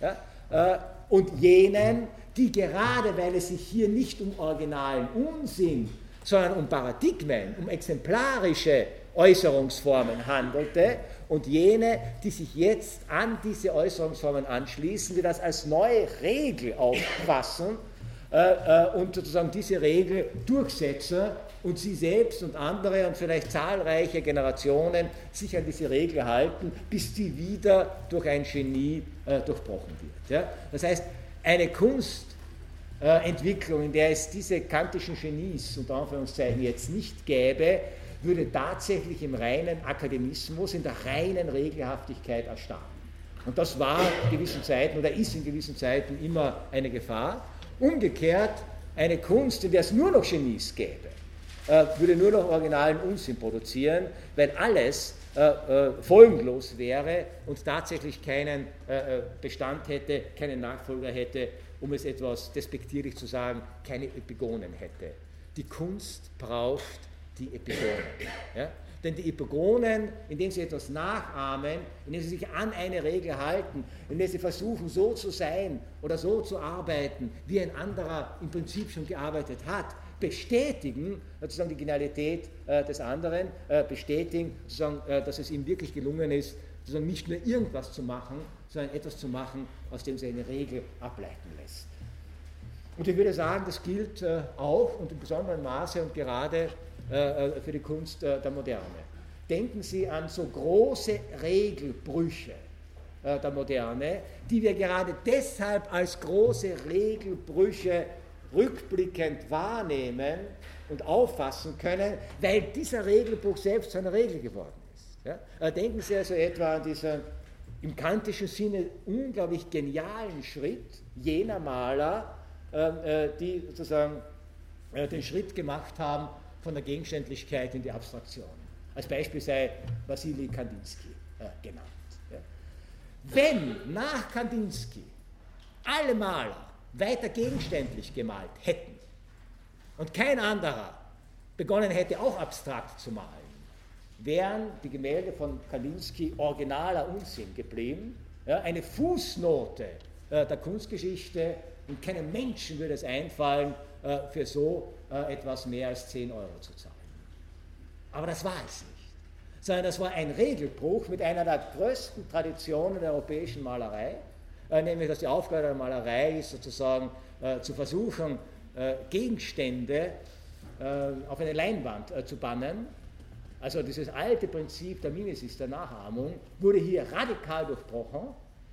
Ja, äh, und jenen, die gerade weil es sich hier nicht um originalen Unsinn, sondern um Paradigmen, um exemplarische Äußerungsformen handelte und jene, die sich jetzt an diese Äußerungsformen anschließen, die das als neue Regel auffassen äh, äh, und sozusagen diese Regel durchsetzen und sie selbst und andere und vielleicht zahlreiche Generationen sich an diese Regel halten, bis sie wieder durch ein Genie äh, durchbrochen wird. Ja? Das heißt, eine Kunstentwicklung, in der es diese kantischen Genies unter Anführungszeichen jetzt nicht gäbe, würde tatsächlich im reinen Akademismus, in der reinen Regelhaftigkeit erstarren. Und das war in gewissen Zeiten oder ist in gewissen Zeiten immer eine Gefahr. Umgekehrt, eine Kunst, in der es nur noch Genies gäbe, äh, würde nur noch originalen Unsinn produzieren, weil alles äh, äh, folgenlos wäre und tatsächlich keinen äh, Bestand hätte, keinen Nachfolger hätte, um es etwas despektierlich zu sagen, keine Epigonen hätte. Die Kunst braucht die Epigonen. Ja? Denn die Epigonen, indem sie etwas nachahmen, indem sie sich an eine Regel halten, indem sie versuchen, so zu sein oder so zu arbeiten, wie ein anderer im Prinzip schon gearbeitet hat, bestätigen sozusagen die Genialität äh, des anderen, äh, bestätigen, sozusagen, äh, dass es ihm wirklich gelungen ist, sozusagen nicht nur irgendwas zu machen, sondern etwas zu machen, aus dem sich eine Regel ableiten lässt. Und ich würde sagen, das gilt äh, auch und in besonderem Maße und gerade äh, äh, für die Kunst der Moderne. Denken Sie an so große Regelbrüche der Moderne, die wir gerade deshalb als große Regelbrüche rückblickend wahrnehmen und auffassen können, weil dieser Regelbruch selbst zu einer Regel geworden ist. Ja? Denken Sie also etwa an diesen im kantischen Sinne unglaublich genialen Schritt jener Maler, ähm, die sozusagen den Schritt gemacht haben von der Gegenständlichkeit in die Abstraktion. Als Beispiel sei Wassily Kandinsky äh, genannt. Ja. Wenn nach Kandinsky alle Maler weiter gegenständlich gemalt hätten. Und kein anderer begonnen hätte, auch abstrakt zu malen, wären die Gemälde von Kandinsky originaler Unsinn geblieben, ja, eine Fußnote äh, der Kunstgeschichte. Und keinem Menschen würde es einfallen, äh, für so äh, etwas mehr als 10 Euro zu zahlen. Aber das war es nicht, sondern das war ein Regelbruch mit einer der größten Traditionen der europäischen Malerei, nämlich dass die Aufgabe der Malerei ist, sozusagen zu versuchen, Gegenstände auf eine Leinwand zu bannen. Also dieses alte Prinzip der Mimesis, der Nachahmung, wurde hier radikal durchbrochen,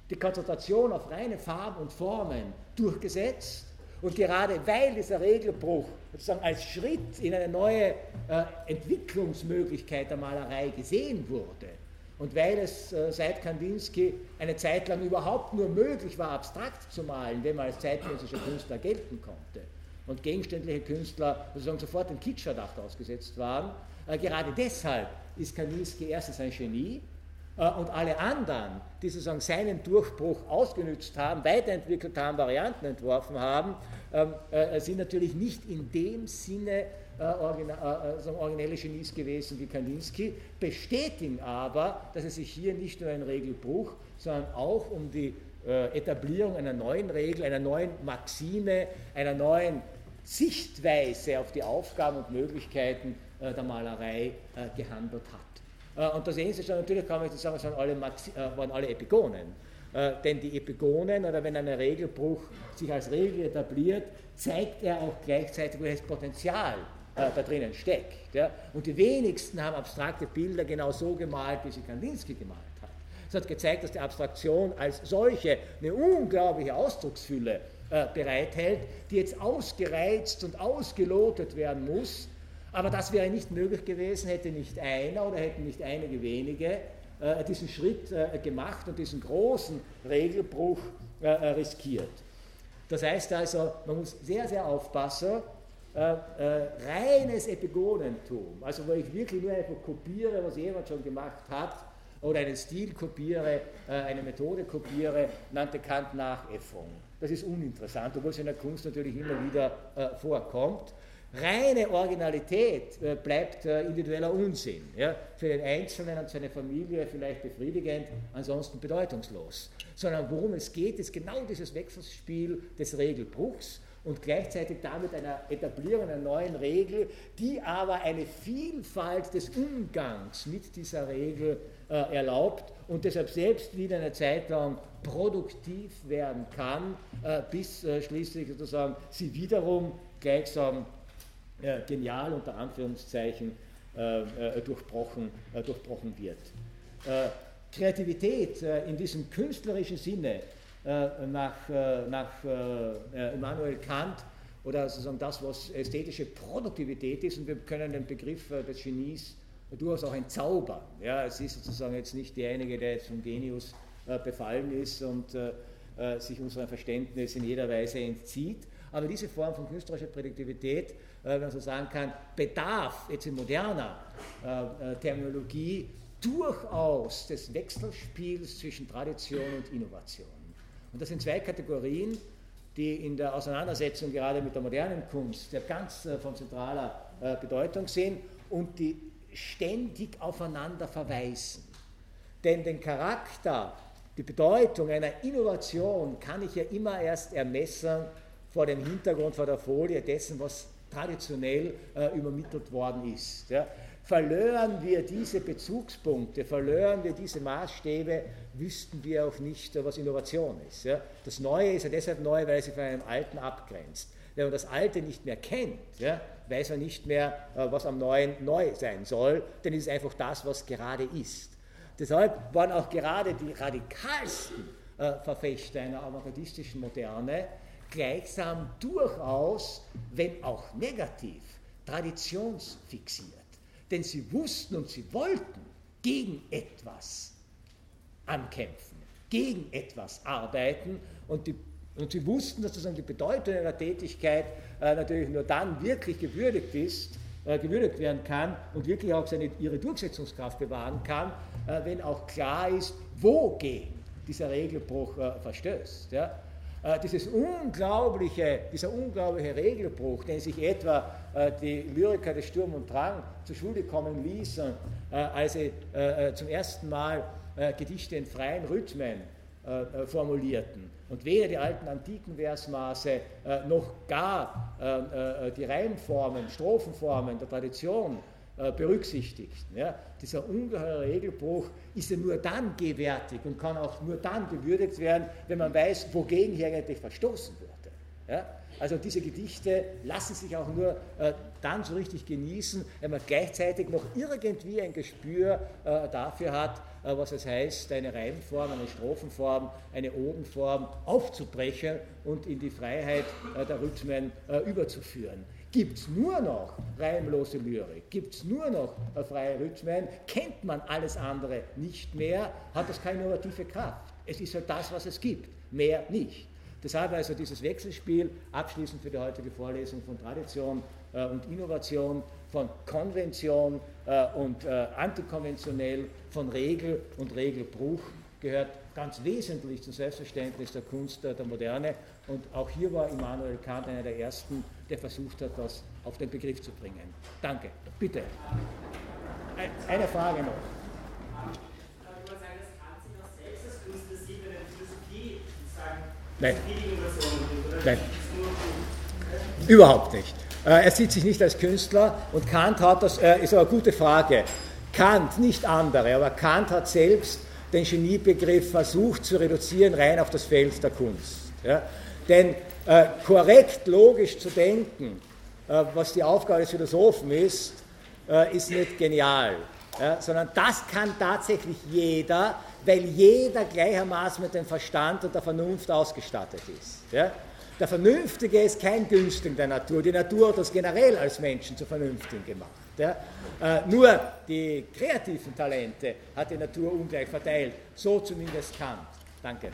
die Konzentration auf reine Farben und Formen durchgesetzt und gerade weil dieser Regelbruch sozusagen als Schritt in eine neue äh, Entwicklungsmöglichkeit der Malerei gesehen wurde und weil es äh, seit Kandinsky eine Zeit lang überhaupt nur möglich war, abstrakt zu malen, wenn man als zeitgenössischer Künstler gelten konnte und gegenständliche Künstler sozusagen sofort dem Kitschverdacht ausgesetzt waren, äh, gerade deshalb ist Kandinsky erstens ein Genie äh, und alle anderen, die sozusagen seinen Durchbruch ausgenützt haben, weiterentwickelt haben, Varianten entworfen haben, ähm, äh, sind natürlich nicht in dem Sinne äh, originelle Genies gewesen wie Kandinsky, bestätigen aber, dass es sich hier nicht nur ein Regelbruch, sondern auch um die Etablierung einer neuen Regel, einer neuen Maxime, einer neuen Sichtweise auf die Aufgaben und Möglichkeiten der Malerei gehandelt hat. Äh, und da sehen Sie schon, natürlich kann man sagen, es waren alle, Maxi äh, waren alle Epigonen. Äh, denn die Epigonen, oder wenn ein Regelbruch sich als Regel etabliert, zeigt er auch gleichzeitig, welches Potenzial da drinnen steckt. Ja? Und die wenigsten haben abstrakte Bilder genau so gemalt, wie sie Kandinsky gemalt hat. Es hat gezeigt, dass die Abstraktion als solche eine unglaubliche Ausdrucksfülle äh, bereithält, die jetzt ausgereizt und ausgelotet werden muss, aber das wäre nicht möglich gewesen, hätte nicht einer oder hätten nicht einige wenige äh, diesen Schritt äh, gemacht und diesen großen Regelbruch äh, äh riskiert. Das heißt also, man muss sehr, sehr aufpassen, äh, äh, reines Epigonentum, also wo ich wirklich nur einfach kopiere, was jemand schon gemacht hat, oder einen Stil kopiere, eine Methode kopiere, nannte Kant Nachäffung. Das ist uninteressant, obwohl es in der Kunst natürlich immer wieder vorkommt. Reine Originalität äh, bleibt äh, individueller Unsinn. Ja? Für den Einzelnen und seine Familie vielleicht befriedigend, ansonsten bedeutungslos. Sondern worum es geht, ist genau dieses Wechselspiel des Regelbruchs und gleichzeitig damit einer Etablierung einer neuen Regel, die aber eine Vielfalt des Umgangs mit dieser Regel äh, erlaubt und deshalb selbst wieder eine Zeit lang produktiv werden kann, äh, bis äh, schließlich sozusagen sie wiederum gleichsam äh, genial unter Anführungszeichen äh, äh, durchbrochen, durchbrochen wird. Kreativität in diesem künstlerischen Sinne nach, nach Immanuel Kant oder sozusagen das, was ästhetische Produktivität ist, und wir können den Begriff des Genies durchaus auch entzaubern. Ja, es ist sozusagen jetzt nicht derjenige, der jetzt vom Genius befallen ist und sich unserem Verständnis in jeder Weise entzieht, aber diese Form von künstlerischer Produktivität, äh, wenn man so sagen kann, bedarf jetzt in moderner äh, äh, Terminologie durchaus des Wechselspiels zwischen Tradition und Innovation. Und das sind zwei Kategorien, die in der Auseinandersetzung gerade mit der modernen Kunst ja ganz von zentraler Bedeutung sind und die ständig aufeinander verweisen. Denn den Charakter, die Bedeutung einer Innovation kann ich ja immer erst ermessen vor dem Hintergrund, vor der Folie dessen, was traditionell äh, übermittelt worden ist. Ja. Verlören wir diese Bezugspunkte, verlören wir diese Maßstäbe, wüssten wir auch nicht, was Innovation ist. Ja. Das Neue ist ja deshalb neu, weil es sich von einem Alten abgrenzt. Wenn man das Alte nicht mehr kennt, ja, weiß man nicht mehr, äh, was am Neuen neu sein soll, denn es ist einfach das, was gerade ist. Deshalb waren auch gerade die radikalsten äh, Verfechter einer avantgardistischen Moderne gleichsam durchaus, wenn auch negativ, traditionsfixiert. Denn sie wussten und sie wollten gegen etwas ankämpfen, gegen etwas arbeiten und, die, und sie wussten, dass sozusagen die Bedeutung ihrer Tätigkeit äh, natürlich nur dann wirklich gewürdigt ist, äh, gewürdigt werden kann und wirklich auch seine, ihre Durchsetzungskraft bewahren kann, äh, wenn auch klar ist, wogegen dieser Regelbruch äh, verstößt. Ja? Äh, dieses unglaubliche, dieser unglaubliche Regelbruch, den sich etwa äh, die Lyriker des Sturm und Drang zu Schulde kommen ließen, äh, als sie zum ersten Mal Gedichte in freien Rhythmen formulierten. Und weder die alten antiken Versmaße noch gar die Reimformen, Strophenformen der Tradition äh, berücksichtigten. Ja. Dieser ungeheure Regelbruch ist ja nur dann gewärtig und kann auch nur dann gewürdigt werden, wenn man weiß, wogegen hier eigentlich verstoßen wurde. Ja. Also diese Gedichte lassen sich auch nur äh, dann so richtig genießen, wenn man gleichzeitig noch irgendwie ein Gespür äh, dafür hat, äh, was es heißt, eine Reimform, eine Strophenform, eine Odenform aufzubrechen und in die Freiheit äh, der Rhythmen äh, überzuführen. Gibt es nur noch reimlose Lyrik, gibt es nur noch freie Rhythmen, kennt man alles andere nicht mehr, hat das keine innovative Kraft. Es ist halt das, was es gibt, mehr nicht. Deshalb also dieses Wechselspiel, abschließend für die heutige Vorlesung von Tradition äh, und Innovation, von Konvention äh, und äh, antikonventionell, von Regel und Regelbruch gehört ganz wesentlich zum Selbstverständnis der Kunst der Moderne. Und auch hier war Immanuel Kant einer der ersten, der versucht hat, das auf den Begriff zu bringen. Danke. Bitte. Eine Frage noch. Nein. Nein. Überhaupt nicht. Äh, er sieht sich nicht als Künstler und Kant hat das, äh, ist aber eine gute Frage. Kant, nicht andere, aber Kant hat selbst den Geniebegriff versucht zu reduzieren rein auf das Feld der Kunst. Ja? Denn äh, korrekt logisch zu denken, äh, was die Aufgabe des Philosophen ist, äh, ist nicht genial, ja? sondern das kann tatsächlich jeder, weil jeder gleichermaßen mit dem Verstand und der Vernunft ausgestattet ist. Ja? Der Vernünftige ist kein Günstling der Natur. Die Natur hat das generell als Menschen zu Vernünftigen gemacht. Ja? Äh, nur die kreativen Talente hat die Natur ungleich verteilt. So zumindest Kant. Danke.